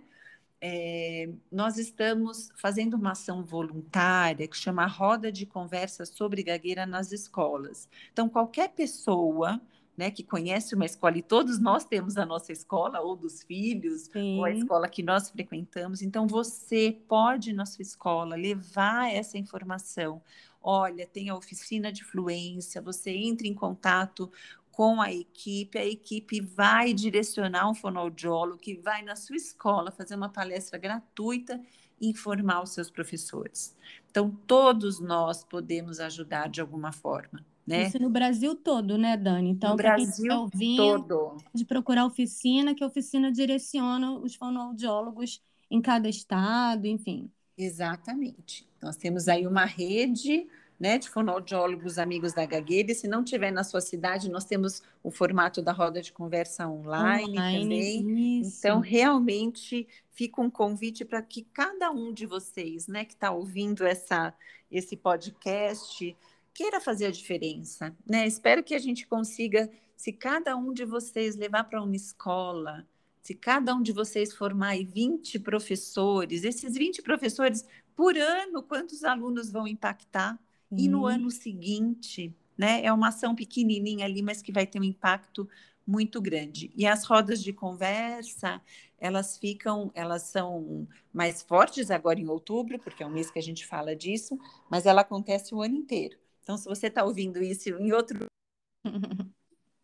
Speaker 2: É, nós estamos fazendo uma ação voluntária que chama Roda de Conversa sobre Gagueira nas Escolas. Então, qualquer pessoa né, que conhece uma escola, e todos nós temos a nossa escola, ou dos filhos, Sim. ou a escola que nós frequentamos. Então, você pode, na sua escola, levar essa informação olha, tem a oficina de fluência, você entra em contato com a equipe, a equipe vai direcionar um fonoaudiólogo que vai na sua escola fazer uma palestra gratuita e informar os seus professores. Então, todos nós podemos ajudar de alguma forma. Né?
Speaker 1: Isso no Brasil todo, né, Dani? Então, no Brasil tá ouvindo, todo. De procurar oficina, que a oficina direciona os fonoaudiólogos em cada estado, enfim.
Speaker 2: Exatamente. Nós temos aí uma rede né, de fonoaudiólogos amigos da gagueira, e se não tiver na sua cidade, nós temos o formato da roda de conversa online, online também. Isso. Então, realmente fica um convite para que cada um de vocês, né, que está ouvindo essa, esse podcast, queira fazer a diferença, né? Espero que a gente consiga, se cada um de vocês levar para uma escola, se cada um de vocês formar 20 professores, esses 20 professores por ano, quantos alunos vão impactar? E no ano seguinte, né? É uma ação pequenininha ali, mas que vai ter um impacto muito grande. E as rodas de conversa, elas ficam, elas são mais fortes agora em outubro, porque é um mês que a gente fala disso, mas ela acontece o ano inteiro. Então, se você está ouvindo isso em outro.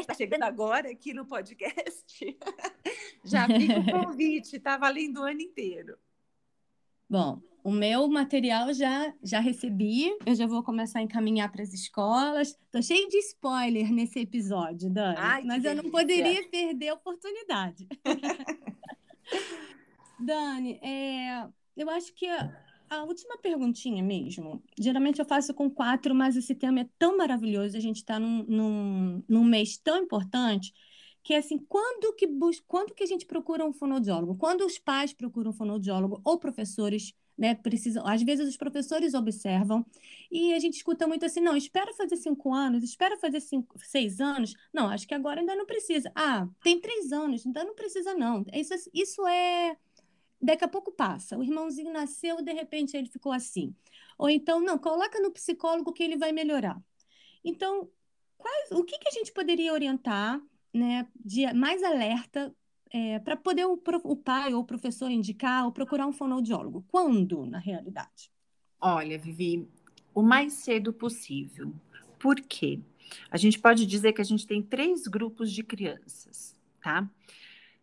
Speaker 2: Está chegando agora aqui no podcast, já fica o convite, está valendo o ano inteiro.
Speaker 1: Bom, o meu material já já recebi, eu já vou começar a encaminhar para as escolas. Tô cheio de spoiler nesse episódio, Dani, Ai, mas eu não poderia perder a oportunidade. Dani, é, eu acho que a, a, última perguntinha mesmo. Geralmente eu faço com quatro, mas esse tema é tão maravilhoso, a gente está num, num, num mês tão importante que é assim, quando que, bus quando que a gente procura um fonoaudiólogo? Quando os pais procuram um fonoaudiólogo ou professores né? Precisam, às vezes os professores observam e a gente escuta muito assim, não, espera fazer cinco anos, espera fazer cinco, seis anos. Não, acho que agora ainda não precisa. Ah, tem três anos, ainda não precisa, não. Isso, isso é. Daqui a pouco passa. O irmãozinho nasceu, de repente ele ficou assim. Ou então, não, coloca no psicólogo que ele vai melhorar. Então, quais, o que, que a gente poderia orientar né, de mais alerta é, para poder o, o, pai ou o professor indicar ou procurar um fonoaudiólogo? Quando, na realidade?
Speaker 2: Olha, Vivi, o mais cedo possível. Por quê? A gente pode dizer que a gente tem três grupos de crianças, tá?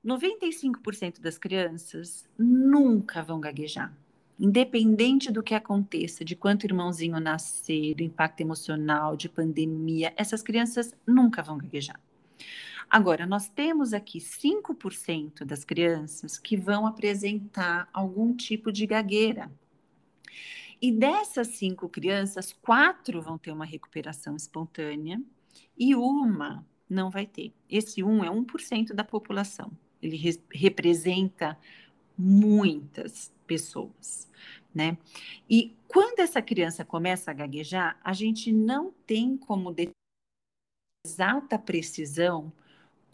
Speaker 2: 95% das crianças nunca vão gaguejar. Independente do que aconteça, de quanto irmãozinho nascer, do impacto emocional, de pandemia, essas crianças nunca vão gaguejar. Agora, nós temos aqui 5% das crianças que vão apresentar algum tipo de gagueira. E dessas cinco crianças, quatro vão ter uma recuperação espontânea e uma não vai ter. Esse um é 1% da população. Ele re representa muitas pessoas, né? E quando essa criança começa a gaguejar, a gente não tem como exata precisão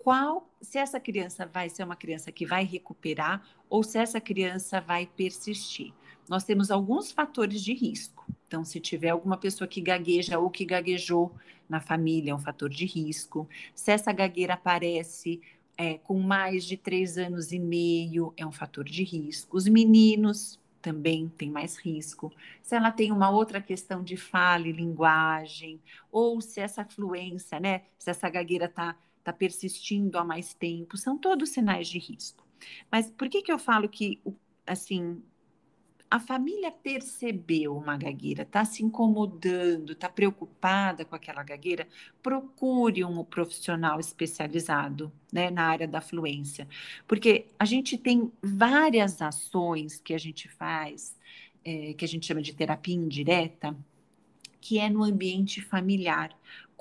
Speaker 2: qual, se essa criança vai ser uma criança que vai recuperar ou se essa criança vai persistir. Nós temos alguns fatores de risco. Então, se tiver alguma pessoa que gagueja ou que gaguejou na família, é um fator de risco. Se essa gagueira aparece é, com mais de três anos e meio, é um fator de risco. Os meninos também têm mais risco. Se ela tem uma outra questão de fala e linguagem, ou se essa fluência, né? Se essa gagueira está está persistindo há mais tempo, são todos sinais de risco. Mas por que, que eu falo que, assim, a família percebeu uma gagueira, está se incomodando, está preocupada com aquela gagueira, procure um profissional especializado né, na área da fluência. Porque a gente tem várias ações que a gente faz, é, que a gente chama de terapia indireta, que é no ambiente familiar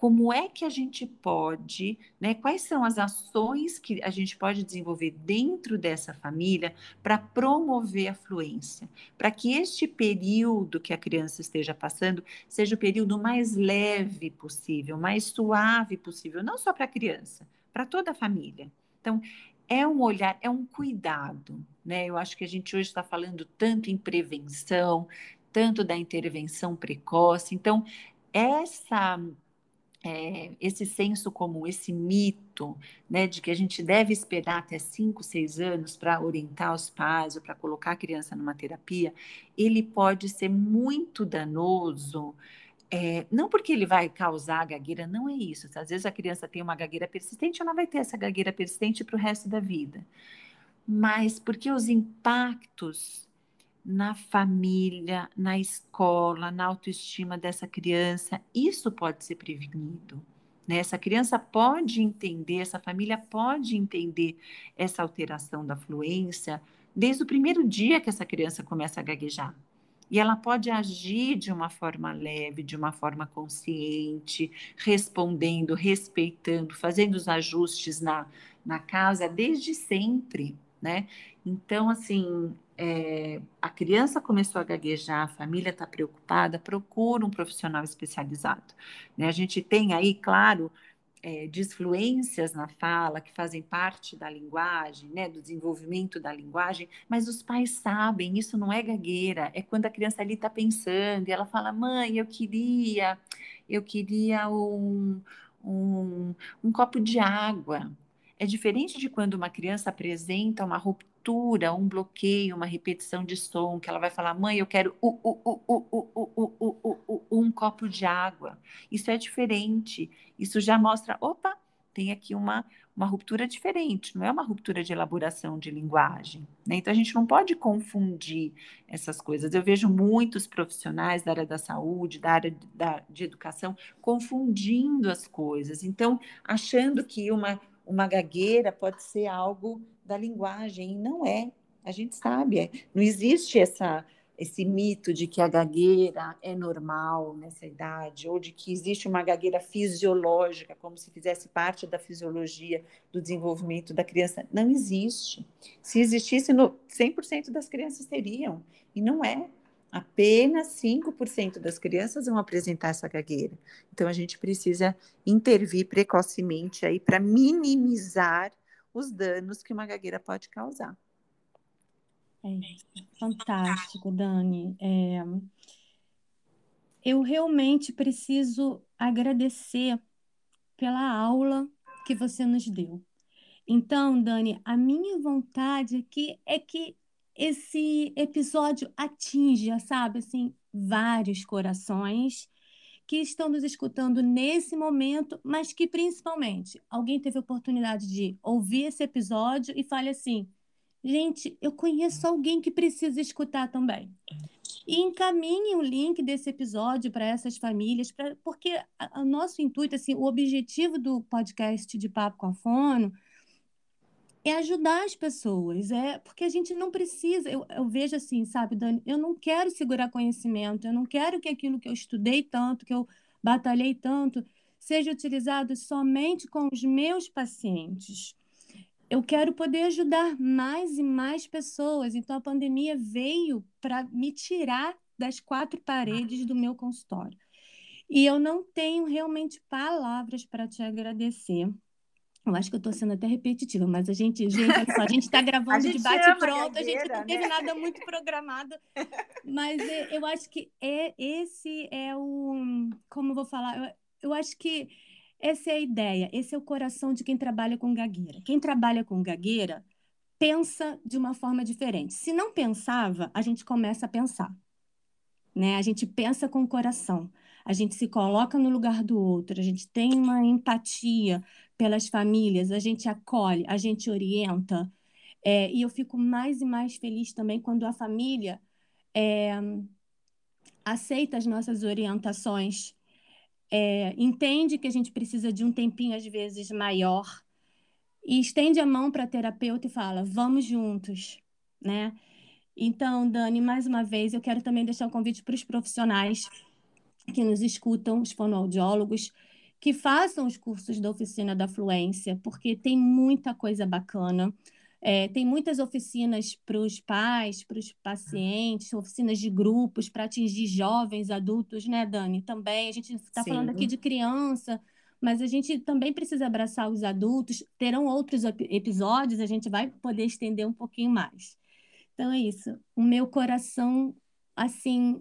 Speaker 2: como é que a gente pode, né? Quais são as ações que a gente pode desenvolver dentro dessa família para promover a fluência, para que este período que a criança esteja passando seja o período mais leve possível, mais suave possível, não só para a criança, para toda a família. Então, é um olhar, é um cuidado, né? Eu acho que a gente hoje está falando tanto em prevenção, tanto da intervenção precoce. Então, essa é, esse senso comum, esse mito, né, de que a gente deve esperar até 5, 6 anos para orientar os pais ou para colocar a criança numa terapia, ele pode ser muito danoso. É, não porque ele vai causar gagueira, não é isso. Às vezes a criança tem uma gagueira persistente, ela vai ter essa gagueira persistente para o resto da vida. Mas porque os impactos na família, na escola, na autoestima dessa criança, isso pode ser prevenido. Né? Essa criança pode entender, essa família pode entender essa alteração da fluência desde o primeiro dia que essa criança começa a gaguejar. E ela pode agir de uma forma leve, de uma forma consciente, respondendo, respeitando, fazendo os ajustes na, na casa desde sempre, né? Então, assim, é, a criança começou a gaguejar, a família está preocupada, procura um profissional especializado. Né? A gente tem aí, claro, é, disfluências na fala que fazem parte da linguagem, né, do desenvolvimento da linguagem, mas os pais sabem, isso não é gagueira, é quando a criança ali está pensando e ela fala, mãe, eu queria, eu queria um, um, um copo de água. é diferente de quando uma criança apresenta uma ruptura, um bloqueio, uma repetição de som, que ela vai falar, mãe, eu quero um copo de água. Isso é diferente. Isso já mostra, opa, tem aqui uma, uma ruptura diferente, não é uma ruptura de elaboração de linguagem. Né? Então, a gente não pode confundir essas coisas. Eu vejo muitos profissionais da área da saúde, da área da, de educação, confundindo as coisas. Então, achando que uma uma gagueira pode ser algo da linguagem, e não é. A gente sabe, é, não existe essa, esse mito de que a gagueira é normal nessa idade, ou de que existe uma gagueira fisiológica, como se fizesse parte da fisiologia do desenvolvimento da criança. Não existe. Se existisse, 100% das crianças teriam, e não é. Apenas 5% das crianças vão apresentar essa gagueira. Então, a gente precisa intervir precocemente aí para minimizar os danos que uma gagueira pode causar.
Speaker 1: É fantástico, Dani. É... Eu realmente preciso agradecer pela aula que você nos deu. Então, Dani, a minha vontade aqui é que esse episódio atinge, sabe, assim, vários corações que estão nos escutando nesse momento, mas que principalmente alguém teve a oportunidade de ouvir esse episódio e fale assim: gente, eu conheço alguém que precisa escutar também. E encaminhe o link desse episódio para essas famílias, pra, porque o nosso intuito, assim, o objetivo do podcast de Papo com a Fono é ajudar as pessoas, é porque a gente não precisa, eu, eu, vejo assim, sabe, Dani, eu não quero segurar conhecimento, eu não quero que aquilo que eu estudei tanto, que eu batalhei tanto, seja utilizado somente com os meus pacientes. Eu quero poder ajudar mais e mais pessoas, então a pandemia veio para me tirar das quatro paredes do meu consultório. E eu não tenho realmente palavras para te agradecer eu acho que eu estou sendo até repetitiva, mas a gente, gente, a gente está gravando de bate-pronto, a, a, gente não teve né? nada muito programado, mas é, eu acho que é esse é o, como eu vou falar, eu, eu acho que essa é a ideia, esse é o coração de quem trabalha com gagueira. Quem trabalha com gagueira pensa de uma forma diferente. Se não pensava, a gente começa a pensar, né? A gente pensa com o coração a gente se coloca no lugar do outro, a gente tem uma empatia pelas famílias, a gente acolhe, a gente orienta. É, e eu fico mais e mais feliz também quando a família é, aceita as nossas orientações, é, entende que a gente precisa de um tempinho, às vezes, maior, e estende a mão para a terapeuta e fala: vamos juntos, né? Então, Dani, mais uma vez, eu quero também deixar um convite para os profissionais que nos escutam, os fonoaudiólogos, que façam os cursos da oficina da fluência, porque tem muita coisa bacana. É, tem muitas oficinas para os pais, para os pacientes, oficinas de grupos para atingir jovens, adultos, né, Dani? Também. A gente está falando aqui de criança, mas a gente também precisa abraçar os adultos. Terão outros episódios, a gente vai poder estender um pouquinho mais. Então é isso. O meu coração, assim,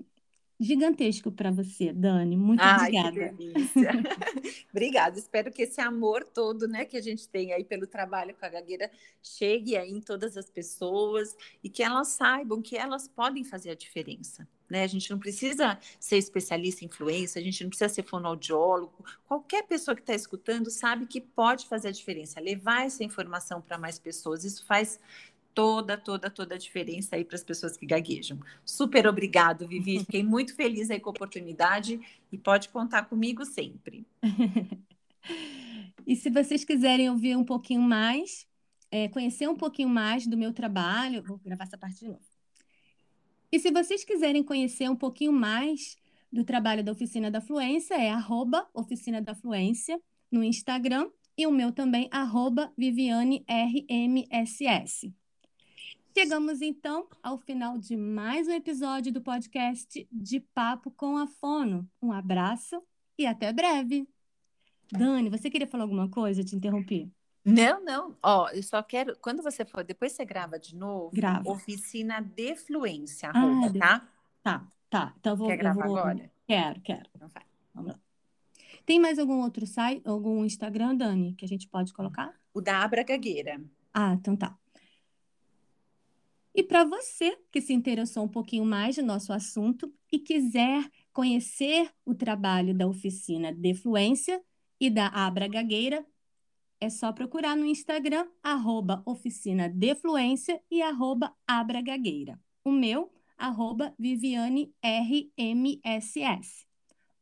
Speaker 1: gigantesco para você, Dani. Muito Ai, obrigada.
Speaker 2: Obrigada. Espero que esse amor todo, né, que a gente tem aí pelo trabalho com a gagueira chegue aí em todas as pessoas e que elas saibam que elas podem fazer a diferença. Né? A gente não precisa ser especialista em influência, a gente não precisa ser fonoaudiólogo. Qualquer pessoa que está escutando sabe que pode fazer a diferença, levar essa informação para mais pessoas. Isso faz toda, toda, toda a diferença aí para as pessoas que gaguejam. Super obrigado, Vivi. Fiquei muito feliz aí com a oportunidade e pode contar comigo sempre.
Speaker 1: e se vocês quiserem ouvir um pouquinho mais, é, conhecer um pouquinho mais do meu trabalho, vou gravar essa parte de novo. E se vocês quiserem conhecer um pouquinho mais do trabalho da Oficina da Fluência, é arroba Oficina da Fluência no Instagram e o meu também, arroba Viviane RMSS. Chegamos então ao final de mais um episódio do podcast de Papo com a Fono. Um abraço e até breve. Dani, você queria falar alguma coisa? Eu te interrompi.
Speaker 2: Não, não. Ó, eu só quero. Quando você for, depois você grava de novo.
Speaker 1: Grava.
Speaker 2: Oficina de fluência, ah, tá?
Speaker 1: Tá, tá. Então vou.
Speaker 2: Quer gravar
Speaker 1: vou...
Speaker 2: agora?
Speaker 1: Quero, quero. Então vai. Vamos lá. Tem mais algum outro site, algum Instagram, Dani, que a gente pode colocar?
Speaker 2: O da Abra Gagueira.
Speaker 1: Ah, então tá. E para você que se interessou um pouquinho mais do nosso assunto e quiser conhecer o trabalho da oficina Defluência e da Abra Gagueira, é só procurar no Instagram, arroba oficina e arroba Abra Gagueira. O meu, arroba Viviane RMSS.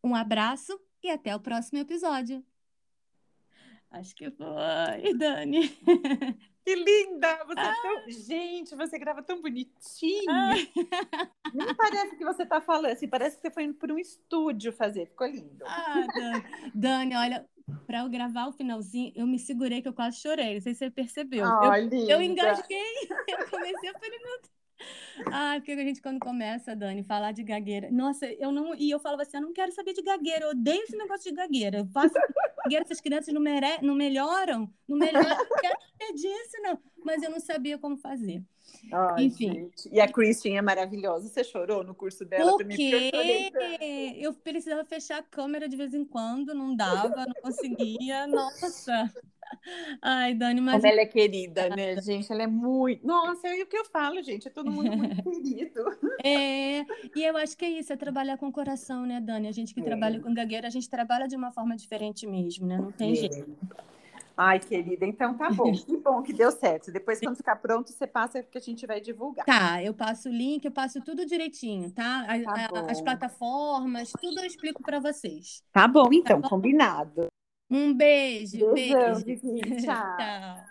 Speaker 1: Um abraço e até o próximo episódio. Acho que foi, Dani.
Speaker 2: Que linda! Você ah. é tão... Gente, você grava tão bonitinho. Ah. Nem parece que você está falando, assim, parece que você foi indo para um estúdio fazer. Ficou lindo.
Speaker 1: Ah, Dani, Dani olha, para eu gravar o finalzinho, eu me segurei que eu quase chorei. Não sei se você percebeu.
Speaker 2: Oh,
Speaker 1: eu, eu engasguei. Eu comecei a falei, meu Deus. Ah, porque a gente, quando começa, Dani, falar de gagueira. Nossa, eu não. E eu falava assim: eu não quero saber de gagueira, eu odeio esse negócio de gagueira. Eu faço gagueira, essas crianças não, mere... não melhoram, não melhoram, eu quero saber disso, não. Mas eu não sabia como fazer.
Speaker 2: Ai, Enfim. Gente. E a Christian é maravilhosa. Você chorou no curso dela
Speaker 1: Por quê? Eu, eu precisava fechar a câmera de vez em quando, não dava, não conseguia. Nossa. Ai, Dani, mas.
Speaker 2: Como ela é querida, né, gente? Ela é muito. Nossa, é o que eu falo, gente. É todo mundo muito querido.
Speaker 1: É, e eu acho que é isso, é trabalhar com o coração, né, Dani? A gente que é. trabalha com gagueira, a gente trabalha de uma forma diferente mesmo, né? Não tem é. jeito.
Speaker 2: Ai, querida, então tá bom. Que bom que deu certo. Depois, quando ficar pronto, você passa que a gente vai divulgar.
Speaker 1: Tá, eu passo o link, eu passo tudo direitinho, tá? A, tá a, as plataformas, tudo eu explico para vocês.
Speaker 2: Tá bom, então, tá bom? combinado.
Speaker 1: Um beijo.
Speaker 2: Beijão, beijo. Tchau. Tchau.